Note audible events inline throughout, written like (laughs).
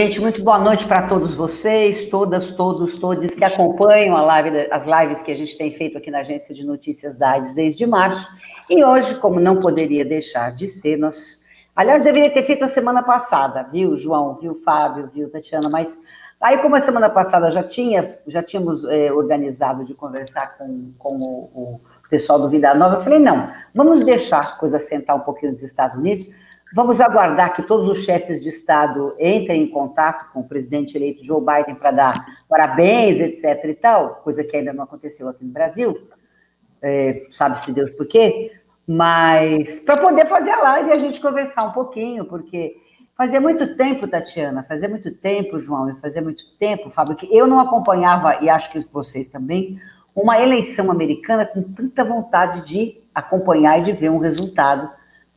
Gente, muito boa noite para todos vocês, todas, todos, todos que acompanham live, as lives que a gente tem feito aqui na Agência de Notícias da AIDS desde março. E hoje, como não poderia deixar de ser, nós. Aliás, deveria ter feito a semana passada, viu, João, viu, Fábio, viu, Tatiana, mas aí, como a semana passada já tinha, já tínhamos é, organizado de conversar com, com o, o pessoal do Vida Nova, eu falei, não, vamos deixar a coisa sentar um pouquinho nos Estados Unidos Vamos aguardar que todos os chefes de Estado entrem em contato com o presidente eleito Joe Biden para dar parabéns, etc. e tal, coisa que ainda não aconteceu aqui no Brasil, é, sabe-se Deus por quê, mas para poder fazer a live e a gente conversar um pouquinho, porque fazia muito tempo, Tatiana, fazia muito tempo, João, e fazia muito tempo, Fábio, que eu não acompanhava, e acho que vocês também, uma eleição americana com tanta vontade de acompanhar e de ver um resultado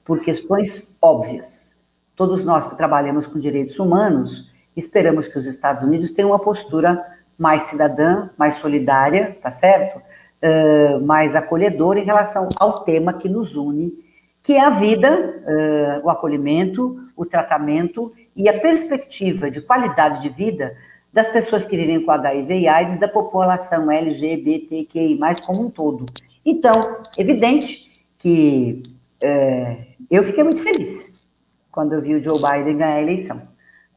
por questões óbvias. Todos nós que trabalhamos com direitos humanos esperamos que os Estados Unidos tenham uma postura mais cidadã, mais solidária, tá certo? Uh, mais acolhedora em relação ao tema que nos une, que é a vida, uh, o acolhimento, o tratamento e a perspectiva de qualidade de vida das pessoas que vivem com HIV e AIDS, da população LGBTQI, como um todo. Então, evidente que é, eu fiquei muito feliz quando eu vi o Joe Biden ganhar a eleição.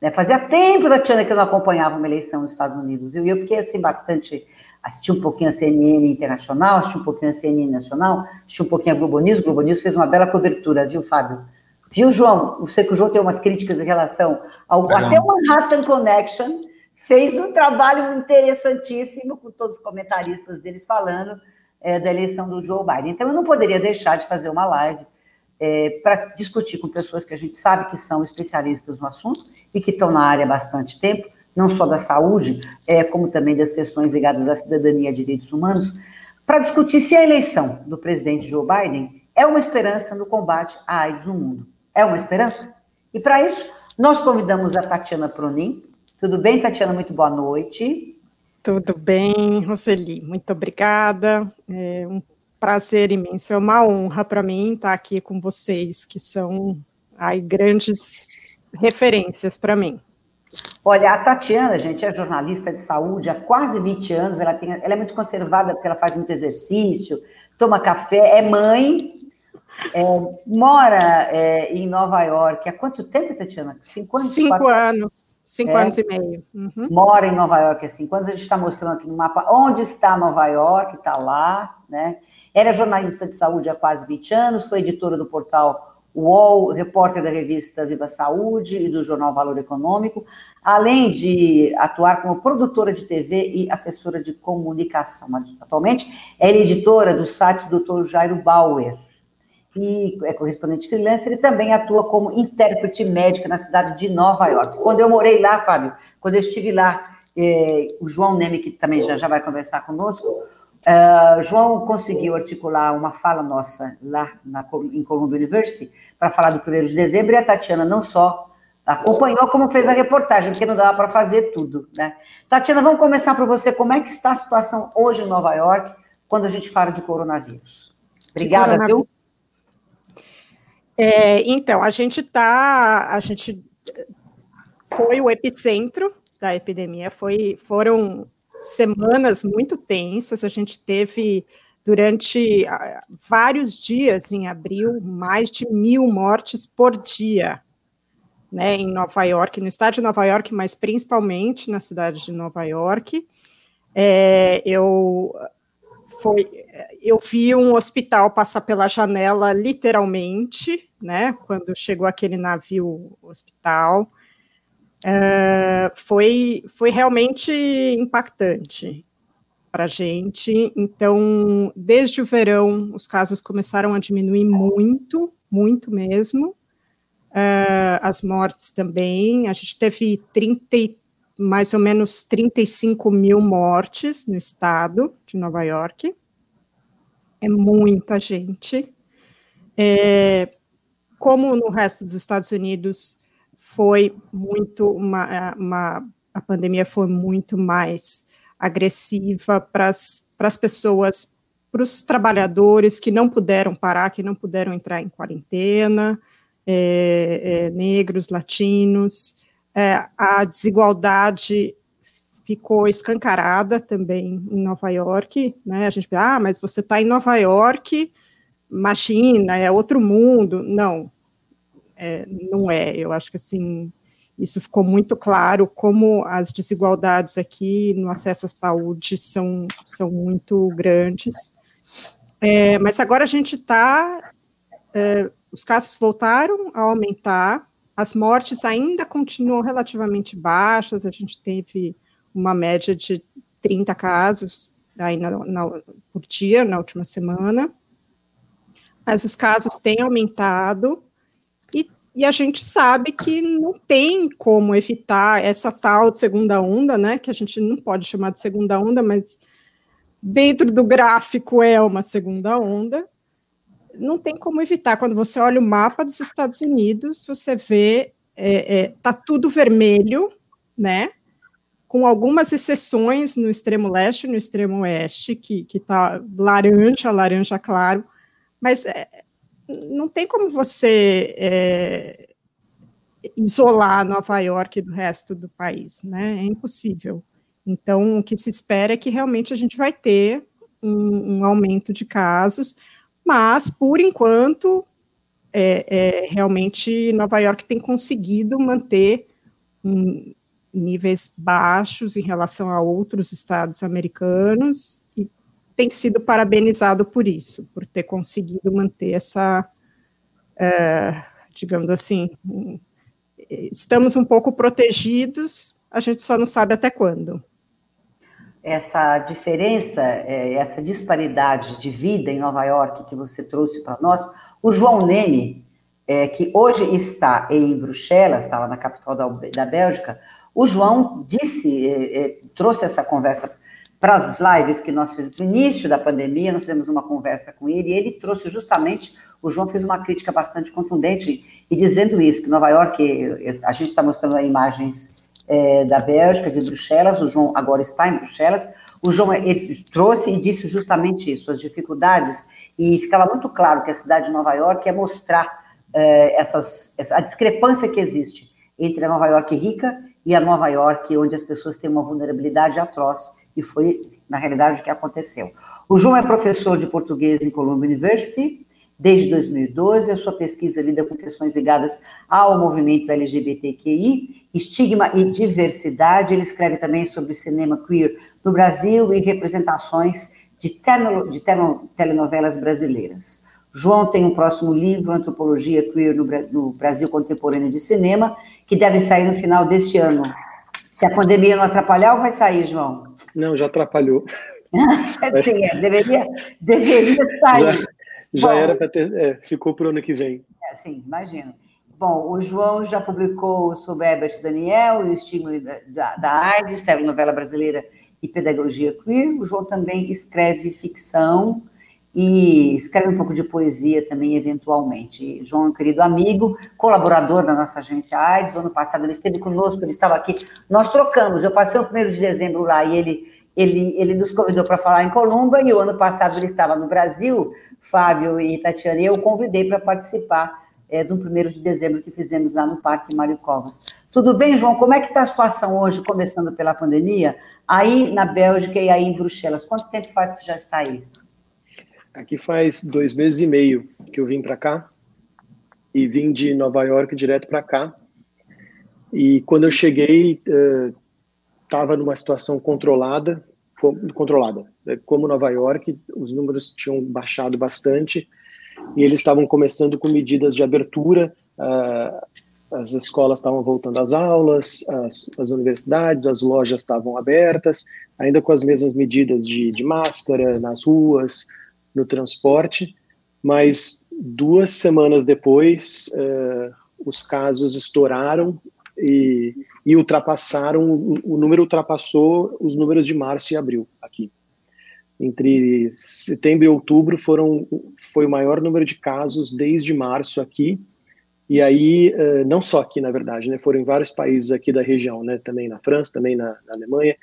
Né? Fazia tempo, Tatiana, que eu não acompanhava uma eleição nos Estados Unidos. E eu fiquei assim bastante. Assisti um pouquinho a CNN Internacional, assisti um pouquinho a CNN Nacional, assisti um pouquinho a Globo News. Globo News fez uma bela cobertura, viu, Fábio? Viu, João? Eu sei que o João tem umas críticas em relação ao. Legal. Até o Manhattan Connection fez um trabalho interessantíssimo com todos os comentaristas deles falando é, da eleição do Joe Biden. Então, eu não poderia deixar de fazer uma live é, para discutir com pessoas que a gente sabe que são especialistas no assunto e que estão na área há bastante tempo, não só da saúde, é, como também das questões ligadas à cidadania e direitos humanos, para discutir se a eleição do presidente Joe Biden é uma esperança no combate à AIDS no mundo. É uma esperança? E para isso, nós convidamos a Tatiana Pronin. Tudo bem, Tatiana? Muito boa noite. Tudo bem, Roseli. Muito obrigada. É um prazer imenso, é uma honra para mim estar aqui com vocês, que são aí grandes referências para mim. Olha, a Tatiana, gente, é jornalista de saúde há quase 20 anos, ela, tem, ela é muito conservada porque ela faz muito exercício, toma café, é mãe, é, mora é, em Nova York. Há quanto tempo, Tatiana? Cinco anos? Cinco quatro... anos, cinco é, anos e meio. Uhum. Mora em Nova York há cinco anos. A gente está mostrando aqui no mapa onde está Nova York, está lá, né? Era jornalista de saúde há quase 20 anos, foi editora do portal UOL, repórter da revista Viva Saúde e do jornal Valor Econômico, além de atuar como produtora de TV e assessora de comunicação. Atualmente, ela é editora do site do Dr. Jairo Bauer e é correspondente freelancer e também atua como intérprete médica na cidade de Nova York. Quando eu morei lá, Fábio, quando eu estive lá, eh, o João Neme, que também já, já vai conversar conosco, Uh, João conseguiu articular uma fala nossa lá na, em Columbia University para falar do 1 de dezembro e a Tatiana não só acompanhou, como fez a reportagem, porque não dava para fazer tudo. Né? Tatiana, vamos começar por você. Como é que está a situação hoje em Nova York quando a gente fala de coronavírus? Obrigada, de coronavírus. viu? É, então, a gente está. A gente foi o epicentro da epidemia, foi, foram semanas muito tensas. A gente teve durante ah, vários dias em abril mais de mil mortes por dia, né, em Nova York, no estado de Nova York, mas principalmente na cidade de Nova York. É, eu foi, eu vi um hospital passar pela janela literalmente, né, quando chegou aquele navio hospital. Uh, foi, foi realmente impactante para a gente. Então, desde o verão, os casos começaram a diminuir muito, muito mesmo. Uh, as mortes também. A gente teve 30, mais ou menos 35 mil mortes no estado de Nova York. É muita gente. É, como no resto dos Estados Unidos, foi muito uma, uma a pandemia foi muito mais agressiva para as pessoas, para os trabalhadores que não puderam parar, que não puderam entrar em quarentena, é, é, negros, latinos, é, a desigualdade ficou escancarada também em Nova York, né? A gente pensa, ah, mas você está em Nova York, machina, é outro mundo. Não, é, não é. Eu acho que assim isso ficou muito claro como as desigualdades aqui no acesso à saúde são, são muito grandes. É, mas agora a gente está, é, os casos voltaram a aumentar, as mortes ainda continuam relativamente baixas, a gente teve uma média de 30 casos aí na, na, por dia na última semana, mas os casos têm aumentado e, a gente sabe que não tem como evitar essa tal de segunda onda, né? Que a gente não pode chamar de segunda onda, mas dentro do gráfico é uma segunda onda. Não tem como evitar. Quando você olha o mapa dos Estados Unidos, você vê é, é, tá tudo vermelho, né? com algumas exceções no extremo leste e no extremo oeste, que está laranja, laranja claro, mas é, não tem como você é, isolar Nova York do resto do país, né? É impossível. Então, o que se espera é que realmente a gente vai ter um, um aumento de casos, mas, por enquanto, é, é, realmente Nova York tem conseguido manter um, níveis baixos em relação a outros estados americanos e tem sido parabenizado por isso, por ter conseguido manter essa, é, digamos assim, estamos um pouco protegidos, a gente só não sabe até quando. Essa diferença, é, essa disparidade de vida em Nova York que você trouxe para nós, o João Neme, é, que hoje está em Bruxelas, está lá na capital da, da Bélgica, o João disse, eh, eh, trouxe essa conversa para as lives que nós fizemos no início da pandemia, nós fizemos uma conversa com ele, e ele trouxe justamente, o João fez uma crítica bastante contundente, e dizendo isso, que Nova York, a gente está mostrando imagens é, da Bélgica, de Bruxelas, o João agora está em Bruxelas, o João ele trouxe e disse justamente isso, as dificuldades, e ficava muito claro que a cidade de Nova York é mostrar é, essas, a discrepância que existe entre a Nova York rica e a Nova York, onde as pessoas têm uma vulnerabilidade atroz, e foi, na realidade, o que aconteceu. O João é professor de português em Columbia University desde 2012, a sua pesquisa lida com questões ligadas ao movimento LGBTQI, estigma e diversidade. Ele escreve também sobre cinema queer no Brasil e representações de, de telenovelas brasileiras. João tem um próximo livro, Antropologia Queer no Brasil Contemporâneo de Cinema, que deve sair no final deste ano. Se a pandemia não atrapalhar, ou vai sair, João? Não, já atrapalhou. (laughs) Sim, é, deveria, deveria (laughs) sair. Já, já Bom, era para ter. É, ficou para o ano que vem. É, sim, imagino. Bom, o João já publicou sobre Herbert Daniel e o estímulo da, da, da AIDS, telenovela brasileira e pedagogia queer. O João também escreve ficção e escreve um pouco de poesia também, eventualmente. João é um querido amigo, colaborador da nossa agência AIDS, o ano passado ele esteve conosco, ele estava aqui, nós trocamos, eu passei o primeiro de dezembro lá e ele, ele, ele nos convidou para falar em Columba, e o ano passado ele estava no Brasil, Fábio e Tatiana, e eu o convidei para participar é, do primeiro de dezembro que fizemos lá no Parque Mário Covas. Tudo bem, João? Como é que está a situação hoje, começando pela pandemia, aí na Bélgica e aí em Bruxelas? Quanto tempo faz que já está aí? Aqui faz dois meses e meio que eu vim para cá e vim de Nova York direto para cá. E quando eu cheguei, estava uh, numa situação controlada, controlada. Né? Como Nova York, os números tinham baixado bastante e eles estavam começando com medidas de abertura. Uh, as escolas estavam voltando às aulas, as, as, universidades, as lojas estavam abertas, ainda com as mesmas medidas de, de máscara nas ruas, no transporte, mas duas semanas depois uh, os casos estouraram e, e ultrapassaram, o, o, número ultrapassou os números de março e abril aqui. Entre setembro e outubro foram, foi o maior número de casos desde março aqui, e aí, uh, não só aqui, na verdade, né, foram em vários países aqui da região, né, também na França, também na, na Alemanha,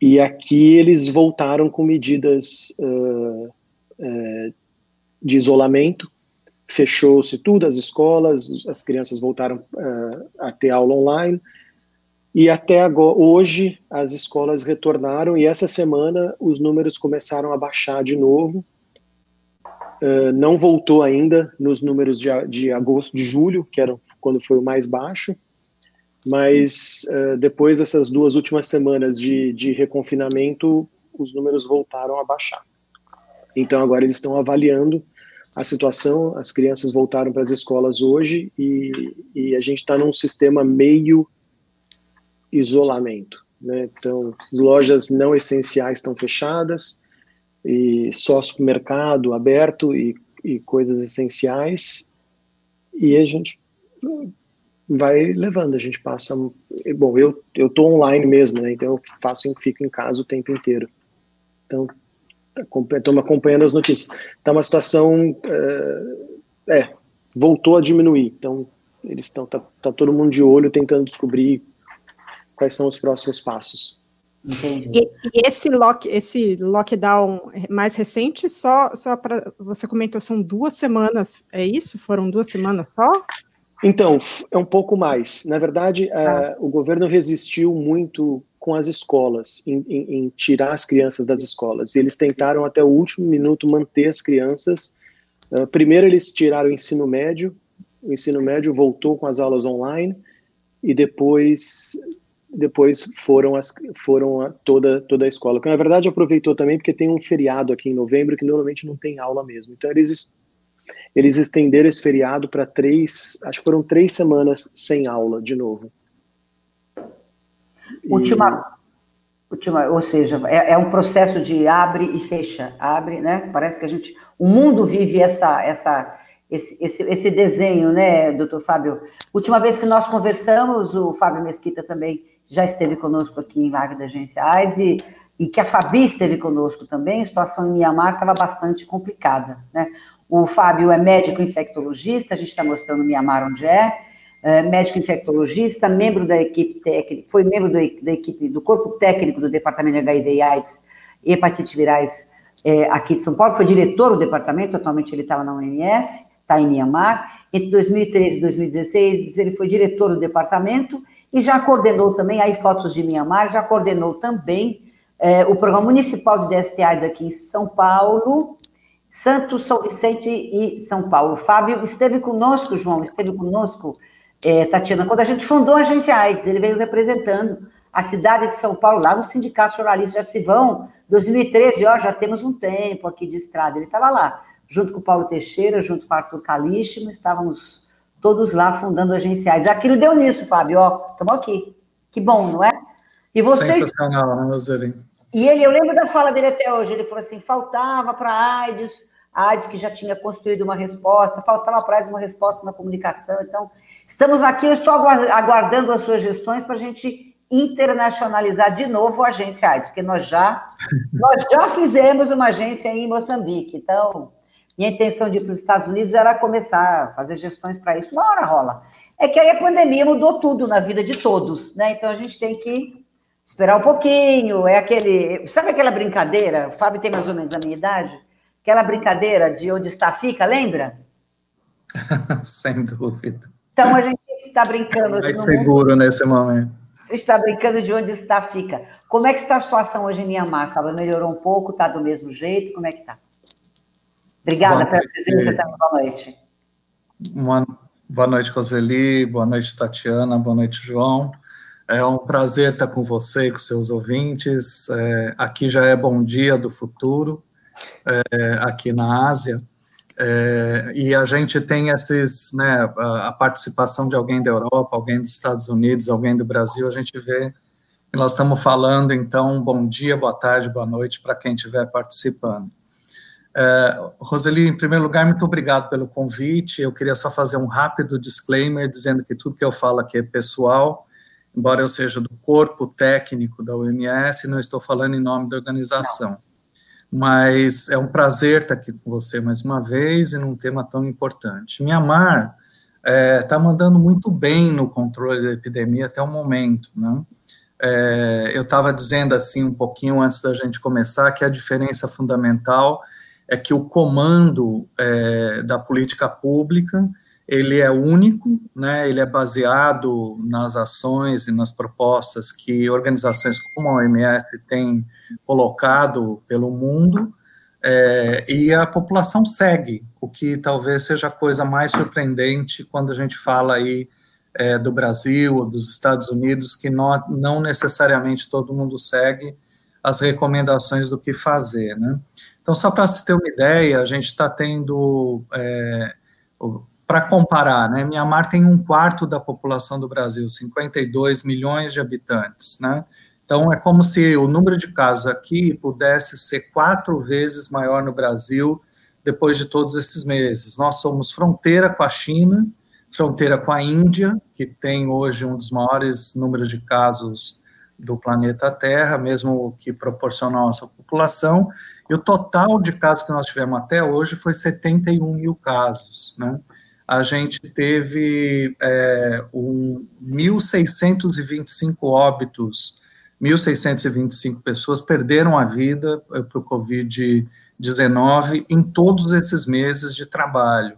e aqui eles voltaram com medidas uh, é, de isolamento, fechou-se tudo, as escolas, as crianças voltaram uh, a ter aula online, e até agora, hoje as escolas retornaram e essa semana os números começaram a baixar de novo. Uh, não voltou ainda nos números de, de agosto, de julho, que era quando foi o mais baixo, mas uh, depois dessas duas últimas semanas de, de reconfinamento, os números voltaram a baixar. Então agora eles estão avaliando a situação, as crianças voltaram para as escolas hoje e, e a gente está num sistema meio isolamento. Né? Então, lojas não essenciais estão fechadas e só supermercado aberto e, e coisas essenciais e a gente vai levando, a gente passa, bom, eu eu tô online mesmo, né? Então eu faço, fico em casa o tempo inteiro. Então estou me acompanhando as notícias. Está uma situação, é, é, voltou a diminuir. Então eles estão, tá, tá todo mundo de olho tentando descobrir quais são os próximos passos. E, e, esse, lock, esse lockdown mais recente, só, só para você comentou, são duas semanas, é isso? Foram duas semanas só? Então, é um pouco mais. Na verdade, ah. uh, o governo resistiu muito com as escolas, em, em, em, tirar as crianças das escolas. E eles tentaram até o último minuto manter as crianças. Uh, primeiro, eles tiraram o ensino médio, o ensino médio voltou com as aulas online, e depois depois foram as foram a, toda toda a escola que na verdade aproveitou também porque tem um feriado aqui em novembro que normalmente não tem aula mesmo então eles eles estenderam esse feriado para três acho que foram três semanas sem aula de novo última e... última ou seja é, é, um processo de abre e fecha abre né parece que a gente o mundo vive essa essa esse, esse, esse desenho, né, doutor Fábio? Última vez que nós conversamos, o Fábio Mesquita também já esteve conosco aqui em live da Agência AIDS e, e que a Fabi esteve conosco também, a situação em Mianmar estava bastante complicada, né? O Fábio é médico infectologista, a gente está mostrando Mianmar onde é, é, médico infectologista, membro da equipe técnica, foi membro do, da equipe do corpo técnico do Departamento de HIV e AIDS e hepatite virais é, aqui de São Paulo, foi diretor do departamento, atualmente ele estava na OMS, está em Mianmar. Entre 2013 e 2016, ele foi diretor do departamento e já coordenou também, aí fotos de Mianmar, já coordenou também é, o programa municipal de DST-AIDS aqui em São Paulo, Santos, São Vicente e São Paulo. Fábio esteve conosco, João, esteve conosco, é, Tatiana, quando a gente fundou a agência AIDS, ele veio representando a cidade de São Paulo, lá no Sindicato Jornalista, já se vão, 2013, ó, já temos um tempo aqui de estrada, ele estava lá, junto com o Paulo Teixeira, junto com o Arthur Calístimo, estávamos todos lá fundando agenciais. Aquilo deu nisso, Fábio, ó, estamos aqui. Que bom, não é? E vocês... Sensacional, né, Roseli? E ele, eu lembro da fala dele até hoje, ele falou assim, faltava para a AIDS, a AIDS que já tinha construído uma resposta, faltava para a AIDS uma resposta na comunicação, então estamos aqui, eu estou aguardando as suas gestões para a gente internacionalizar de novo a agência AIDS, porque nós já, (laughs) nós já fizemos uma agência em Moçambique, então minha intenção de ir para os Estados Unidos era começar a fazer gestões para isso. Uma hora rola. É que aí a pandemia mudou tudo na vida de todos, né? Então a gente tem que esperar um pouquinho. É aquele. Sabe aquela brincadeira? O Fábio tem mais ou menos a minha idade. Aquela brincadeira de onde está fica, lembra? (laughs) Sem dúvida. Então a gente está brincando. Mais seguro mundo. nesse momento. Você está brincando de onde está fica. Como é que está a situação hoje em Mianmar, Fábio? Melhorou um pouco? Está do mesmo jeito? Como é que está? Obrigada pela presença, também. boa noite. Uma, boa noite, Roseli, boa noite, Tatiana, boa noite, João. É um prazer estar com você e com seus ouvintes. É, aqui já é Bom Dia do Futuro, é, aqui na Ásia. É, e a gente tem esses, né, a, participação de alguém da Europa, alguém dos Estados Unidos, alguém do Brasil, a gente vê nós estamos falando, então, bom dia, boa tarde, boa noite para quem estiver participando. Uh, Roseli, em primeiro lugar, muito obrigado pelo convite. Eu queria só fazer um rápido disclaimer dizendo que tudo que eu falo aqui é pessoal, embora eu seja do corpo técnico da OMS, não estou falando em nome da organização. Não. Mas é um prazer estar aqui com você mais uma vez e num tema tão importante. Mianmar está é, tá mandando muito bem no controle da epidemia até o momento, né? É, eu estava dizendo assim um pouquinho antes da gente começar que a diferença fundamental é que o comando é, da política pública ele é único, né, ele é baseado nas ações e nas propostas que organizações como a OMS têm colocado pelo mundo, é, e a população segue, o que talvez seja a coisa mais surpreendente quando a gente fala aí é, do Brasil ou dos Estados Unidos, que não, não necessariamente todo mundo segue as recomendações do que fazer, né? Então, só para se ter uma ideia, a gente está tendo, é, para comparar, né, Mianmar tem um quarto da população do Brasil, 52 milhões de habitantes, né? Então, é como se o número de casos aqui pudesse ser quatro vezes maior no Brasil depois de todos esses meses. Nós somos fronteira com a China, fronteira com a Índia, que tem hoje um dos maiores números de casos do planeta Terra, mesmo que proporcional à sua população, e o total de casos que nós tivemos até hoje foi 71 mil casos, né? A gente teve é, um 1.625 óbitos, 1.625 pessoas perderam a vida é, para o Covid-19 em todos esses meses de trabalho.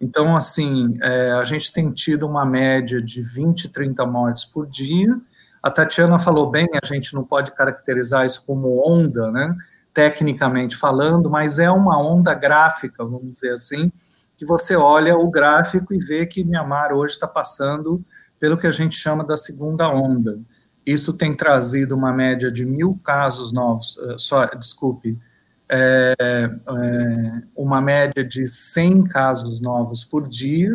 Então, assim, é, a gente tem tido uma média de 20, 30 mortes por dia. A Tatiana falou bem, a gente não pode caracterizar isso como onda, né? Tecnicamente falando, mas é uma onda gráfica, vamos dizer assim, que você olha o gráfico e vê que Mianmar hoje está passando pelo que a gente chama da segunda onda. Isso tem trazido uma média de mil casos novos, eh, só, desculpe, é, é, uma média de 100 casos novos por dia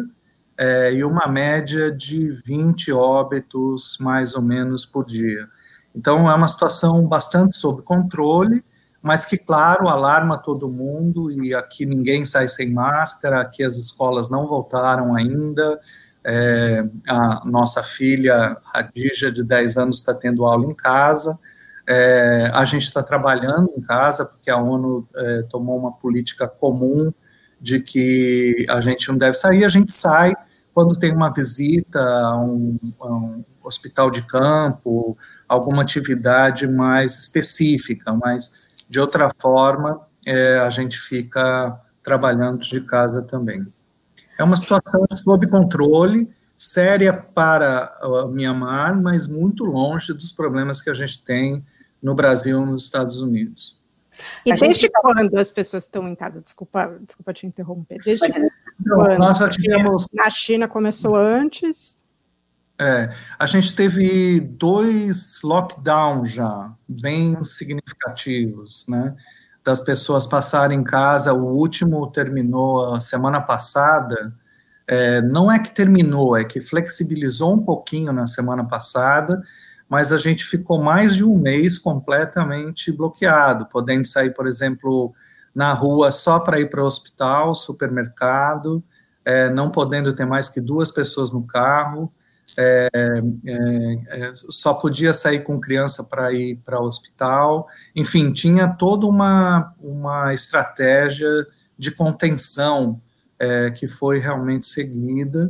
é, e uma média de 20 óbitos, mais ou menos, por dia. Então, é uma situação bastante sob controle, mas que, claro, alarma todo mundo, e aqui ninguém sai sem máscara, aqui as escolas não voltaram ainda, é, a nossa filha, Radija, de 10 anos, está tendo aula em casa, é, a gente está trabalhando em casa, porque a ONU é, tomou uma política comum de que a gente não deve sair, a gente sai quando tem uma visita a um, a um hospital de campo, alguma atividade mais específica, mas de outra forma é, a gente fica trabalhando de casa também. É uma situação sob controle, séria para o Mianmar, mas muito longe dos problemas que a gente tem no Brasil ou nos Estados Unidos. E a desde gente... quando as pessoas estão em casa? Desculpa, desculpa te interromper. Desde Não, quando? Nós já tivemos... Na China começou antes. É, a gente teve dois lockdowns já, bem significativos, né? Das pessoas passarem em casa. O último terminou a semana passada. É, não é que terminou, é que flexibilizou um pouquinho na semana passada mas a gente ficou mais de um mês completamente bloqueado, podendo sair, por exemplo, na rua só para ir para o hospital, supermercado, é, não podendo ter mais que duas pessoas no carro, é, é, é só podia sair com criança para ir para o hospital, enfim, tinha toda uma, uma estratégia de contenção é, que foi realmente seguida,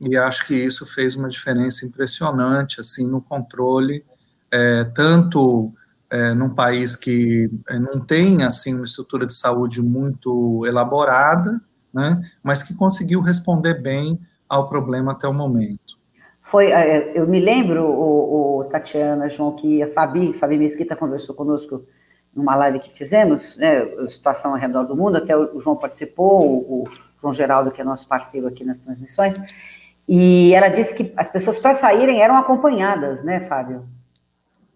e acho que isso fez uma diferença impressionante, assim, no controle, é, tanto é, num país que não tem, assim, uma estrutura de saúde muito elaborada, né, mas que conseguiu responder bem ao problema até o momento. Foi, é, eu me lembro, o, o Tatiana, João, que a Fabi, Fabi Mesquita conversou conosco numa live que fizemos, né, situação ao redor do mundo, até o João participou, o, o João Geraldo, que é nosso parceiro aqui nas transmissões, e ela disse que as pessoas para saírem eram acompanhadas, né, Fábio?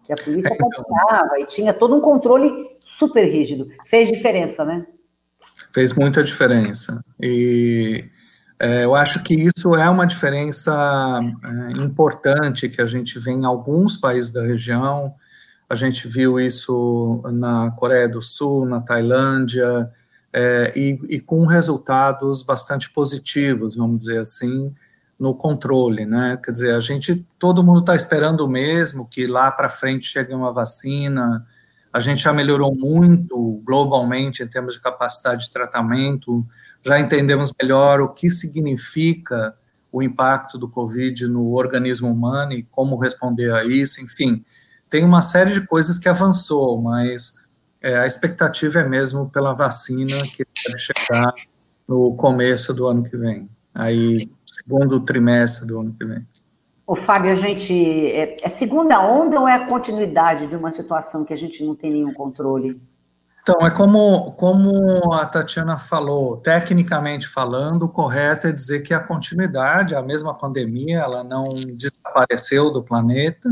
Que a polícia é, então. acompanhava e tinha todo um controle super rígido. Fez diferença, né? Fez muita diferença. E é, eu acho que isso é uma diferença é, importante que a gente vê em alguns países da região. A gente viu isso na Coreia do Sul, na Tailândia, é, e, e com resultados bastante positivos, vamos dizer assim, no controle, né? Quer dizer, a gente, todo mundo está esperando mesmo, que lá para frente chegue uma vacina. A gente já melhorou muito globalmente em termos de capacidade de tratamento, já entendemos melhor o que significa o impacto do Covid no organismo humano e como responder a isso, enfim, tem uma série de coisas que avançou, mas é, a expectativa é mesmo pela vacina que deve chegar no começo do ano que vem, aí segundo trimestre do ano que vem. O Fábio, a gente é, é segunda onda ou é a continuidade de uma situação que a gente não tem nenhum controle? Então, é como, como a Tatiana falou, tecnicamente falando, o correto é dizer que a continuidade, a mesma pandemia, ela não desapareceu do planeta,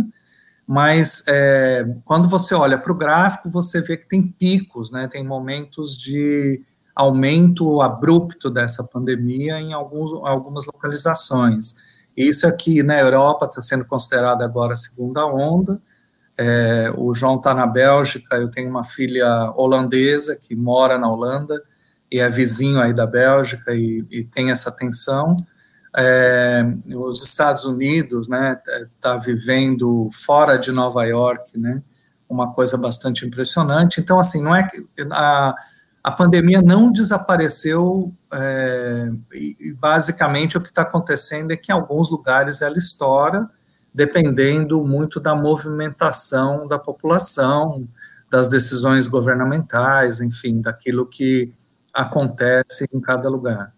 mas é, quando você olha para o gráfico, você vê que tem picos, né, tem momentos de aumento abrupto dessa pandemia em alguns, algumas localizações. Isso aqui na Europa está sendo considerado agora a segunda onda, é, o João está na Bélgica, eu tenho uma filha holandesa que mora na Holanda e é vizinho aí da Bélgica e, e tem essa tensão. É, os Estados Unidos, né, está vivendo fora de Nova York, né, uma coisa bastante impressionante. Então, assim, não é que a, a pandemia não desapareceu é, e, basicamente o que está acontecendo é que em alguns lugares ela estoura dependendo muito da movimentação da população, das decisões governamentais, enfim, daquilo que acontece em cada lugar.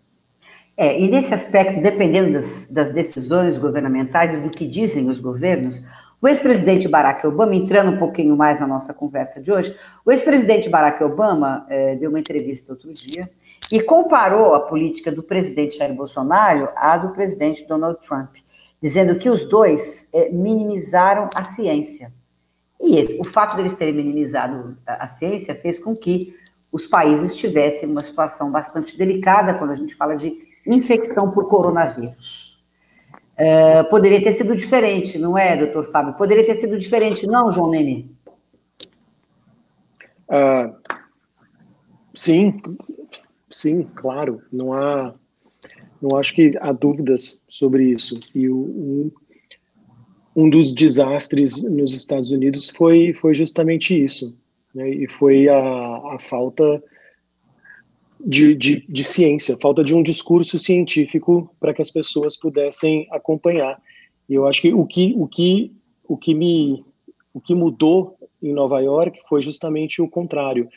É, e nesse aspecto, dependendo das, das decisões governamentais e do que dizem os governos, o ex-presidente Barack Obama, entrando um pouquinho mais na nossa conversa de hoje, o ex-presidente Barack Obama é, deu uma entrevista outro dia e comparou a política do presidente Jair Bolsonaro à do presidente Donald Trump dizendo que os dois é, minimizaram a ciência. E esse, o fato deles terem minimizado a, a, ciência fez com que os países tivessem uma situação bastante delicada quando a gente fala de infecção por coronavírus. É, poderia ter sido diferente, não é, doutor Fábio? Poderia ter sido diferente, não, João Nene? Uh, sim, sim, claro. Não há não acho que há dúvidas sobre isso. E o, um, um dos desastres nos Estados Unidos foi, foi justamente isso. Né? E foi a, a falta de, de, de, ciência, falta de um discurso científico para que as pessoas pudessem acompanhar. E eu acho que o que, o que, o que me o que mudou em Nova York foi justamente o contrário.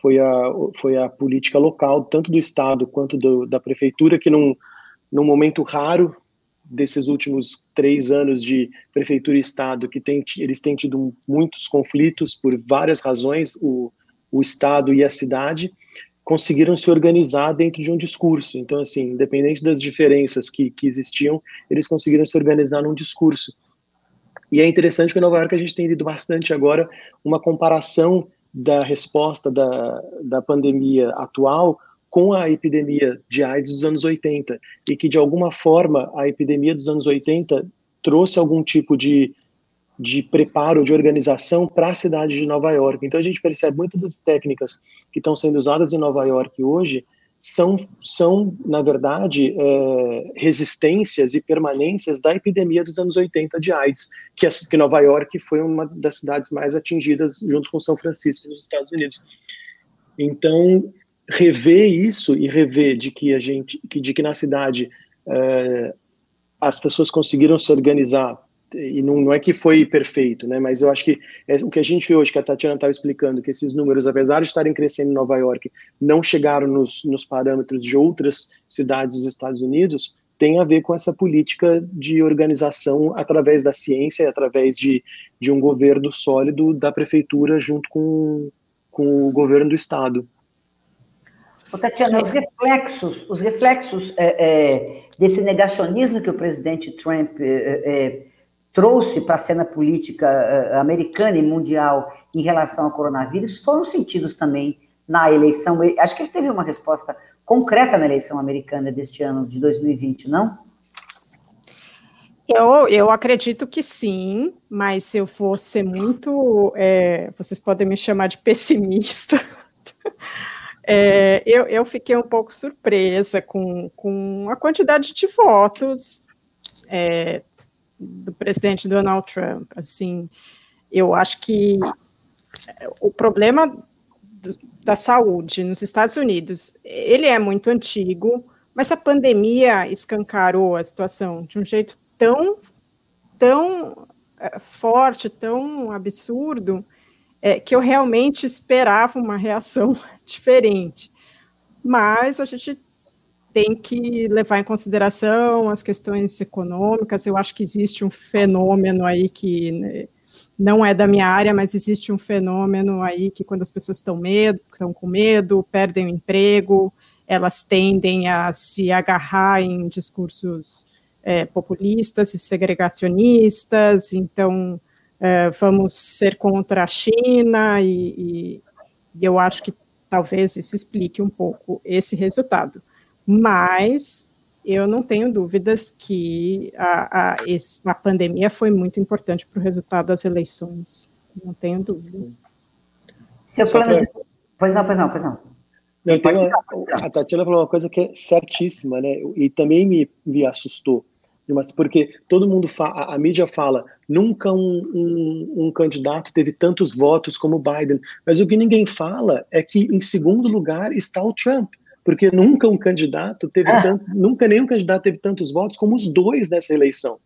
Foi a, foi a política local, tanto do Estado quanto do, da Prefeitura, que num, num momento raro desses últimos três anos de Prefeitura e Estado, que tem, eles têm tido muitos conflitos por várias razões, o, o Estado e a cidade, conseguiram se organizar dentro de um discurso. Então, assim, independente das diferenças que, que existiam, eles conseguiram se organizar num discurso. E é interessante que em Nova York a gente tem lido bastante agora uma comparação da resposta da, da pandemia atual com a epidemia de AIDS dos anos 80 e que de alguma forma a epidemia dos anos 80 trouxe algum tipo de, de preparo, de organização para a cidade de Nova York. Então a gente percebe muitas das técnicas que estão sendo usadas em Nova York hoje são, são na verdade, é, resistências e permanências da epidemia dos anos 80 de AIDS, que, que Nova York foi uma das cidades mais atingidas, junto com São Francisco, nos Estados Unidos. Então, rever isso e rever de que a gente, de que na cidade é, as pessoas conseguiram se organizar e não, não é que foi perfeito, né? Mas eu acho que é, o que a gente vê hoje, que a Tatiana estava explicando, que esses números, apesar de estarem crescendo em Nova York, não chegaram nos, nos parâmetros de outras cidades dos Estados Unidos, tem a ver com essa política de organização através da ciência, através de, de um governo sólido da prefeitura junto com, com o governo do estado. Ô, Tatiana, os reflexos, os reflexos é, é, desse negacionismo que o presidente Trump é, é trouxe para a cena política é, americana e mundial em relação ao coronavírus foram sentidos também na eleição. Acho que ele teve uma resposta concreta na eleição americana deste ano de 2020, não? Eu, eu acredito que sim, mas se eu for ser muito. É, vocês podem me chamar de pessimista. É, (laughs) eu, eu, fiquei um pouco surpresa com, com a quantidade de votos é, do presidente Donald Trump. Assim, eu acho que o problema do, da saúde nos Estados Unidos ele é muito antigo, mas a pandemia escancarou a situação de um jeito tão tão é, forte, tão absurdo é, que eu realmente esperava uma reação (laughs) diferente. Mas a gente tem que levar em consideração as questões econômicas. Eu acho que existe um fenômeno aí que né, não é da minha área, mas existe um fenômeno aí que quando as pessoas estão medo, estão com medo, perdem o emprego, elas tendem a se agarrar em discursos é, populistas e segregacionistas. Então, é, vamos ser contra a China e, e, e eu acho que talvez isso explique um pouco esse resultado mas eu não tenho dúvidas que a, a, a pandemia foi muito importante para o resultado das eleições. Não tenho dúvida. Seu plano. Pois não, pois não, pois não. não uma, a Tatiana falou uma coisa que é certíssima, né? E também me, me assustou. Mas porque todo mundo fala, a mídia fala, nunca um, um, um, candidato teve tantos votos como Biden. Mas o que ninguém fala é que em segundo lugar está o Trump porque nunca um candidato teve ah. tanto, nunca nenhum candidato teve tantos votos como os dois nessa eleição.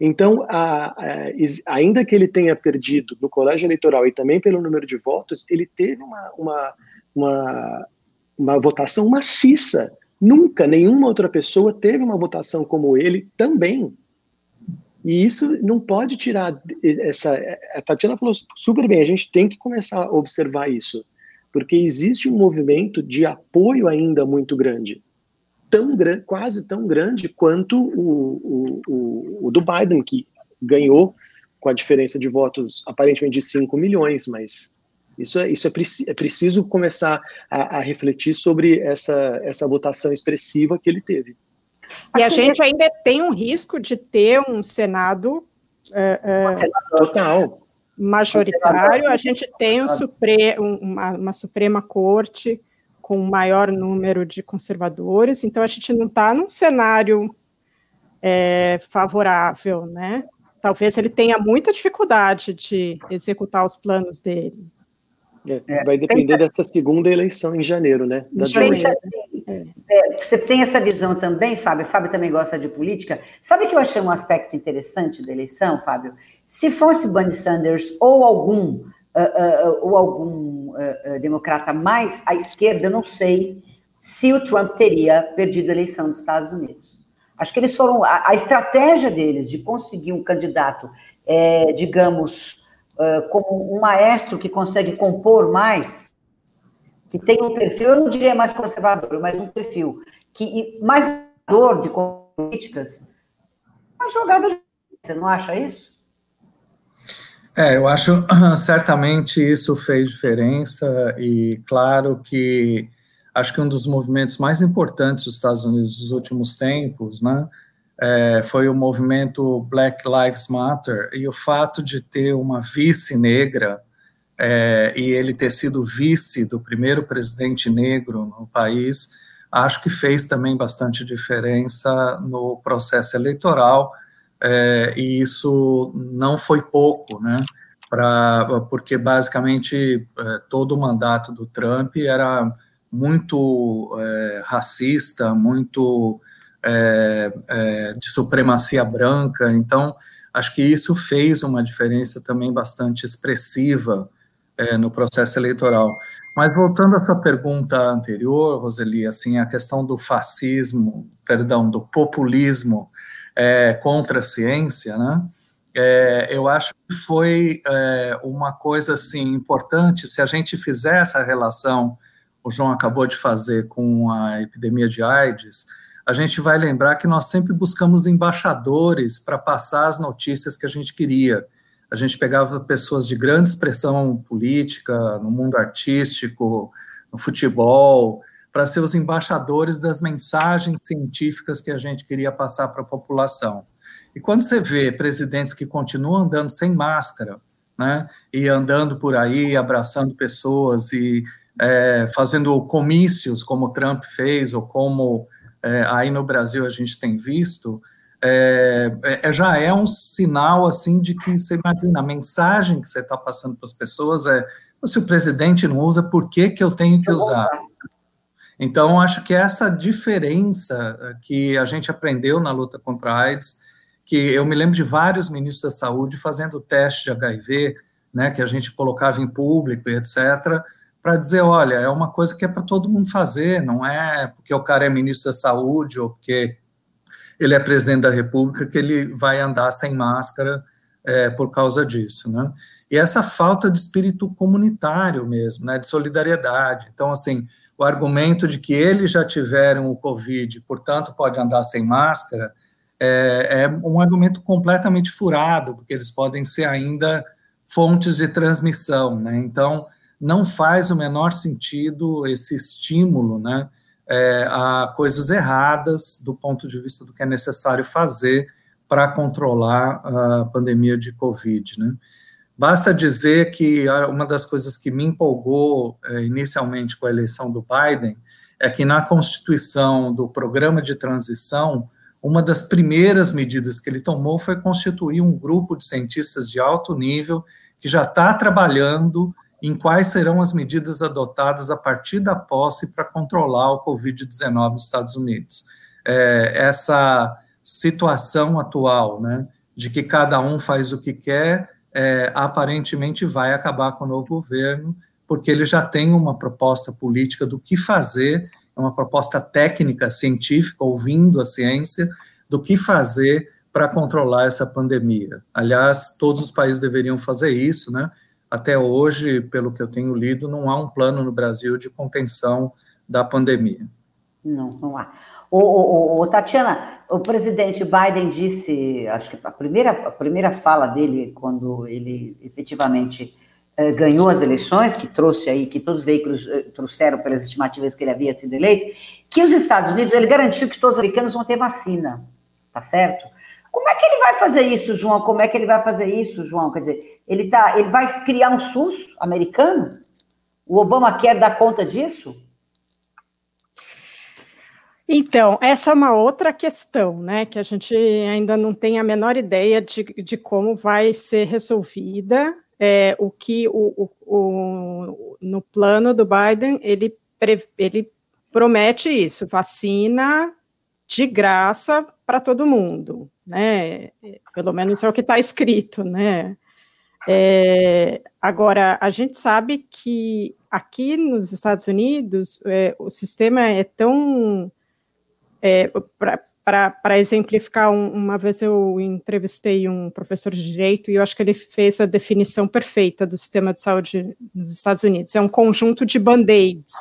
Então, a, a, ainda que ele tenha perdido no colégio eleitoral e também pelo número de votos, ele teve uma, uma, uma, uma votação maciça. Nunca nenhuma outra pessoa teve uma votação como ele também. E isso não pode tirar essa. A Tatiana falou super bem, a gente tem que começar a observar isso porque existe um movimento de apoio ainda muito grande, tão quase tão grande quanto o, o, o, o do Biden, que ganhou com a diferença de votos aparentemente de 5 milhões, mas isso é, isso é, é preciso começar a, a, refletir sobre essa, essa votação expressiva que ele teve. E a gente ainda tem um risco de ter um Senado. Uh, uh, Total majoritário, a gente tem um supre, uma, uma, Suprema Corte com um maior número de conservadores, então a gente não está num cenário é, favorável, né? Talvez ele tenha muita dificuldade de executar os planos dele. É, vai depender dessa segunda eleição em janeiro, né? Da. Assim, é, você tem essa visão também, Fábio? Fábio também gosta de política. Sabe que eu achei um aspecto interessante da eleição, Fábio? Se fosse Bernie Sanders ou algum uh, uh, ou algum uh, democrata mais à esquerda, eu não sei se o Trump teria perdido a eleição dos Estados Unidos. Acho que eles foram a, a estratégia deles de conseguir um candidato, é, digamos, como um maestro que consegue compor mais que tem um perfil, eu não diria mais conservador, mas um perfil que mais dor de políticas, uma jogada de... Você não acha isso? É, eu acho (clears throat) certamente isso fez diferença e claro que acho que um dos movimentos mais importantes dos Estados Unidos nos últimos tempos, né, é, foi o movimento Black Lives Matter e o fato de ter uma vice negra é, e ele ter sido vice do primeiro presidente negro no país, acho que fez também bastante diferença no processo eleitoral, é, e isso não foi pouco, né? Pra, porque basicamente é, todo o mandato do Trump era muito é, racista, muito é, é, de supremacia branca, então acho que isso fez uma diferença também bastante expressiva é, no processo eleitoral. Mas voltando à sua pergunta anterior, Roseli, assim, a questão do fascismo, perdão, do populismo é, contra a ciência, né? É, eu acho que foi é, uma coisa assim importante se a gente fizer essa relação, o João acabou de fazer com a epidemia de AIDS, a gente vai lembrar que nós sempre buscamos embaixadores para passar as notícias que a gente queria a gente pegava pessoas de grande expressão política, no mundo artístico, no futebol, para ser os embaixadores das mensagens científicas que a gente queria passar para a população. E quando você vê presidentes que continuam andando sem máscara, né, e andando por aí, abraçando pessoas e é, fazendo comícios, como Trump fez, ou como é, aí no Brasil a gente tem visto, é, é, já é um sinal assim de que você imagina a mensagem que você está passando para as pessoas é se o presidente não usa, por que, que eu tenho que usar? Então, acho que essa diferença eh, que a gente aprendeu na luta contra a AIDS, que eu me lembro de vários ministros da saúde fazendo teste de HIV né, que a gente colocava em público e etc., para dizer, olha, é uma coisa que é para todo mundo fazer, não é porque o cara é ministro da saúde ou porque ele é presidente da república que ele vai andar sem máscara é, por causa disso, né? E essa falta de espírito comunitário mesmo, né, de solidariedade. Então, assim, o argumento de que eles já tiveram o Covid, portanto, pode andar sem máscara, é, é um argumento completamente furado, porque eles podem ser ainda fontes de transmissão, né? Então, não faz o menor sentido esse estímulo, né, é, a coisas erradas do ponto de vista do que é necessário fazer para controlar a pandemia de Covid, né. Basta dizer que uma das coisas que me empolgou é, inicialmente com a eleição do Biden é que na constituição do programa de transição, uma das primeiras medidas que ele tomou foi constituir um grupo de cientistas de alto nível que já está trabalhando em quais serão as medidas adotadas a partir da posse para controlar o Covid-19 nos Estados Unidos. É, essa situação atual, né, de que cada um faz o que quer, é, aparentemente vai acabar com o novo governo, porque ele já tem uma proposta política do que fazer, uma proposta técnica, científica, ouvindo a ciência, do que fazer para controlar essa pandemia. Aliás, todos os países deveriam fazer isso, né? Até hoje, pelo que eu tenho lido, não há um plano no Brasil de contenção da pandemia. Não, não há. O, o, o, Tatiana, o presidente Biden disse, acho que a primeira, a primeira fala dele, quando ele efetivamente eh, ganhou as eleições, que trouxe aí, que todos os veículos eh, trouxeram pelas estimativas que ele havia sido eleito, que os Estados Unidos, ele garantiu que todos os americanos vão ter vacina, tá certo? Como é que ele vai fazer isso, João? Como é que ele vai fazer isso, João? Quer dizer, ele, tá, ele vai criar um SUS americano? O Obama quer dar conta disso? Então, essa é uma outra questão, né, que a gente ainda não tem a menor ideia de, de como vai ser resolvida. É, o que o, o, o, no plano do Biden ele, ele promete isso: vacina de graça para todo mundo né? Pelo menos é o que está escrito, né? É, agora, a gente sabe que aqui nos Estados Unidos é, o sistema é tão. É, Para exemplificar, um, uma vez eu entrevistei um professor de direito e eu acho que ele fez a definição perfeita do sistema de saúde nos Estados Unidos. É um conjunto de band-aids,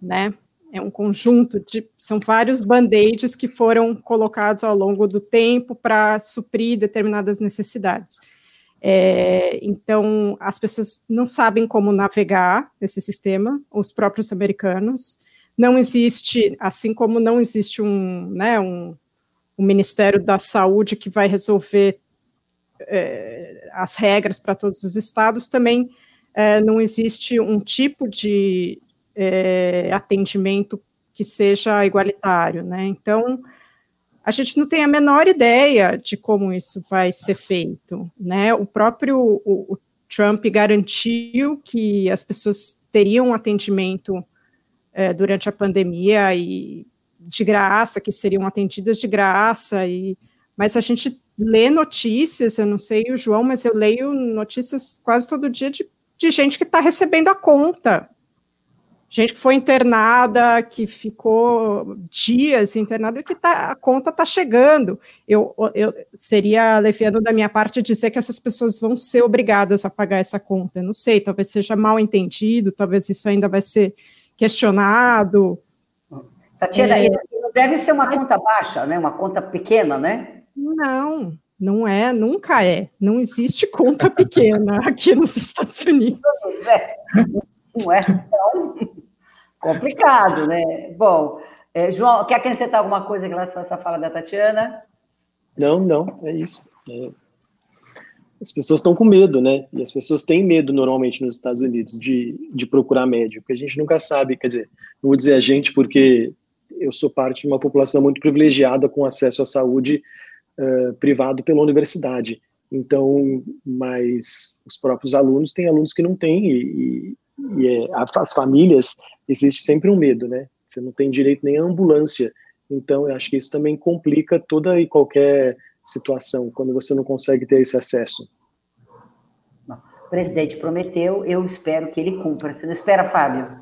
né? É um conjunto de. São vários band-aids que foram colocados ao longo do tempo para suprir determinadas necessidades. É, então, as pessoas não sabem como navegar esse sistema, os próprios americanos. Não existe, assim como não existe um, né, um, um Ministério da Saúde que vai resolver é, as regras para todos os estados, também é, não existe um tipo de, é, atendimento que seja igualitário, né? Então, a gente não tem a menor ideia de como isso vai ser feito, né? O próprio o, o Trump garantiu que as pessoas teriam atendimento é, durante a pandemia e de graça, que seriam atendidas de graça, e mas a gente lê notícias, eu não sei o João, mas eu leio notícias quase todo dia de, de gente que está recebendo a conta gente que foi internada, que ficou dias internada, e que tá, a conta está chegando. Eu, eu seria leviano da minha parte dizer que essas pessoas vão ser obrigadas a pagar essa conta. Eu não sei, talvez seja mal entendido, talvez isso ainda vai ser questionado. Tatiana, é, deve ser uma conta baixa, né? Uma conta pequena, né? Não, não é, nunca é. Não existe conta pequena (laughs) aqui nos Estados Unidos. É, não é? Complicado, né? Bom, é, João, quer acrescentar alguma coisa em relação a essa fala da Tatiana? Não, não, é isso. É, as pessoas estão com medo, né? E as pessoas têm medo normalmente nos Estados Unidos de, de procurar médico, porque a gente nunca sabe, quer dizer, não vou dizer a gente porque eu sou parte de uma população muito privilegiada com acesso à saúde uh, privado pela universidade. Então, mas os próprios alunos têm alunos que não têm e, e, e é, as famílias existe sempre um medo, né? Você não tem direito nem à ambulância. Então, eu acho que isso também complica toda e qualquer situação, quando você não consegue ter esse acesso. presidente prometeu, eu espero que ele cumpra. Você não espera, Fábio?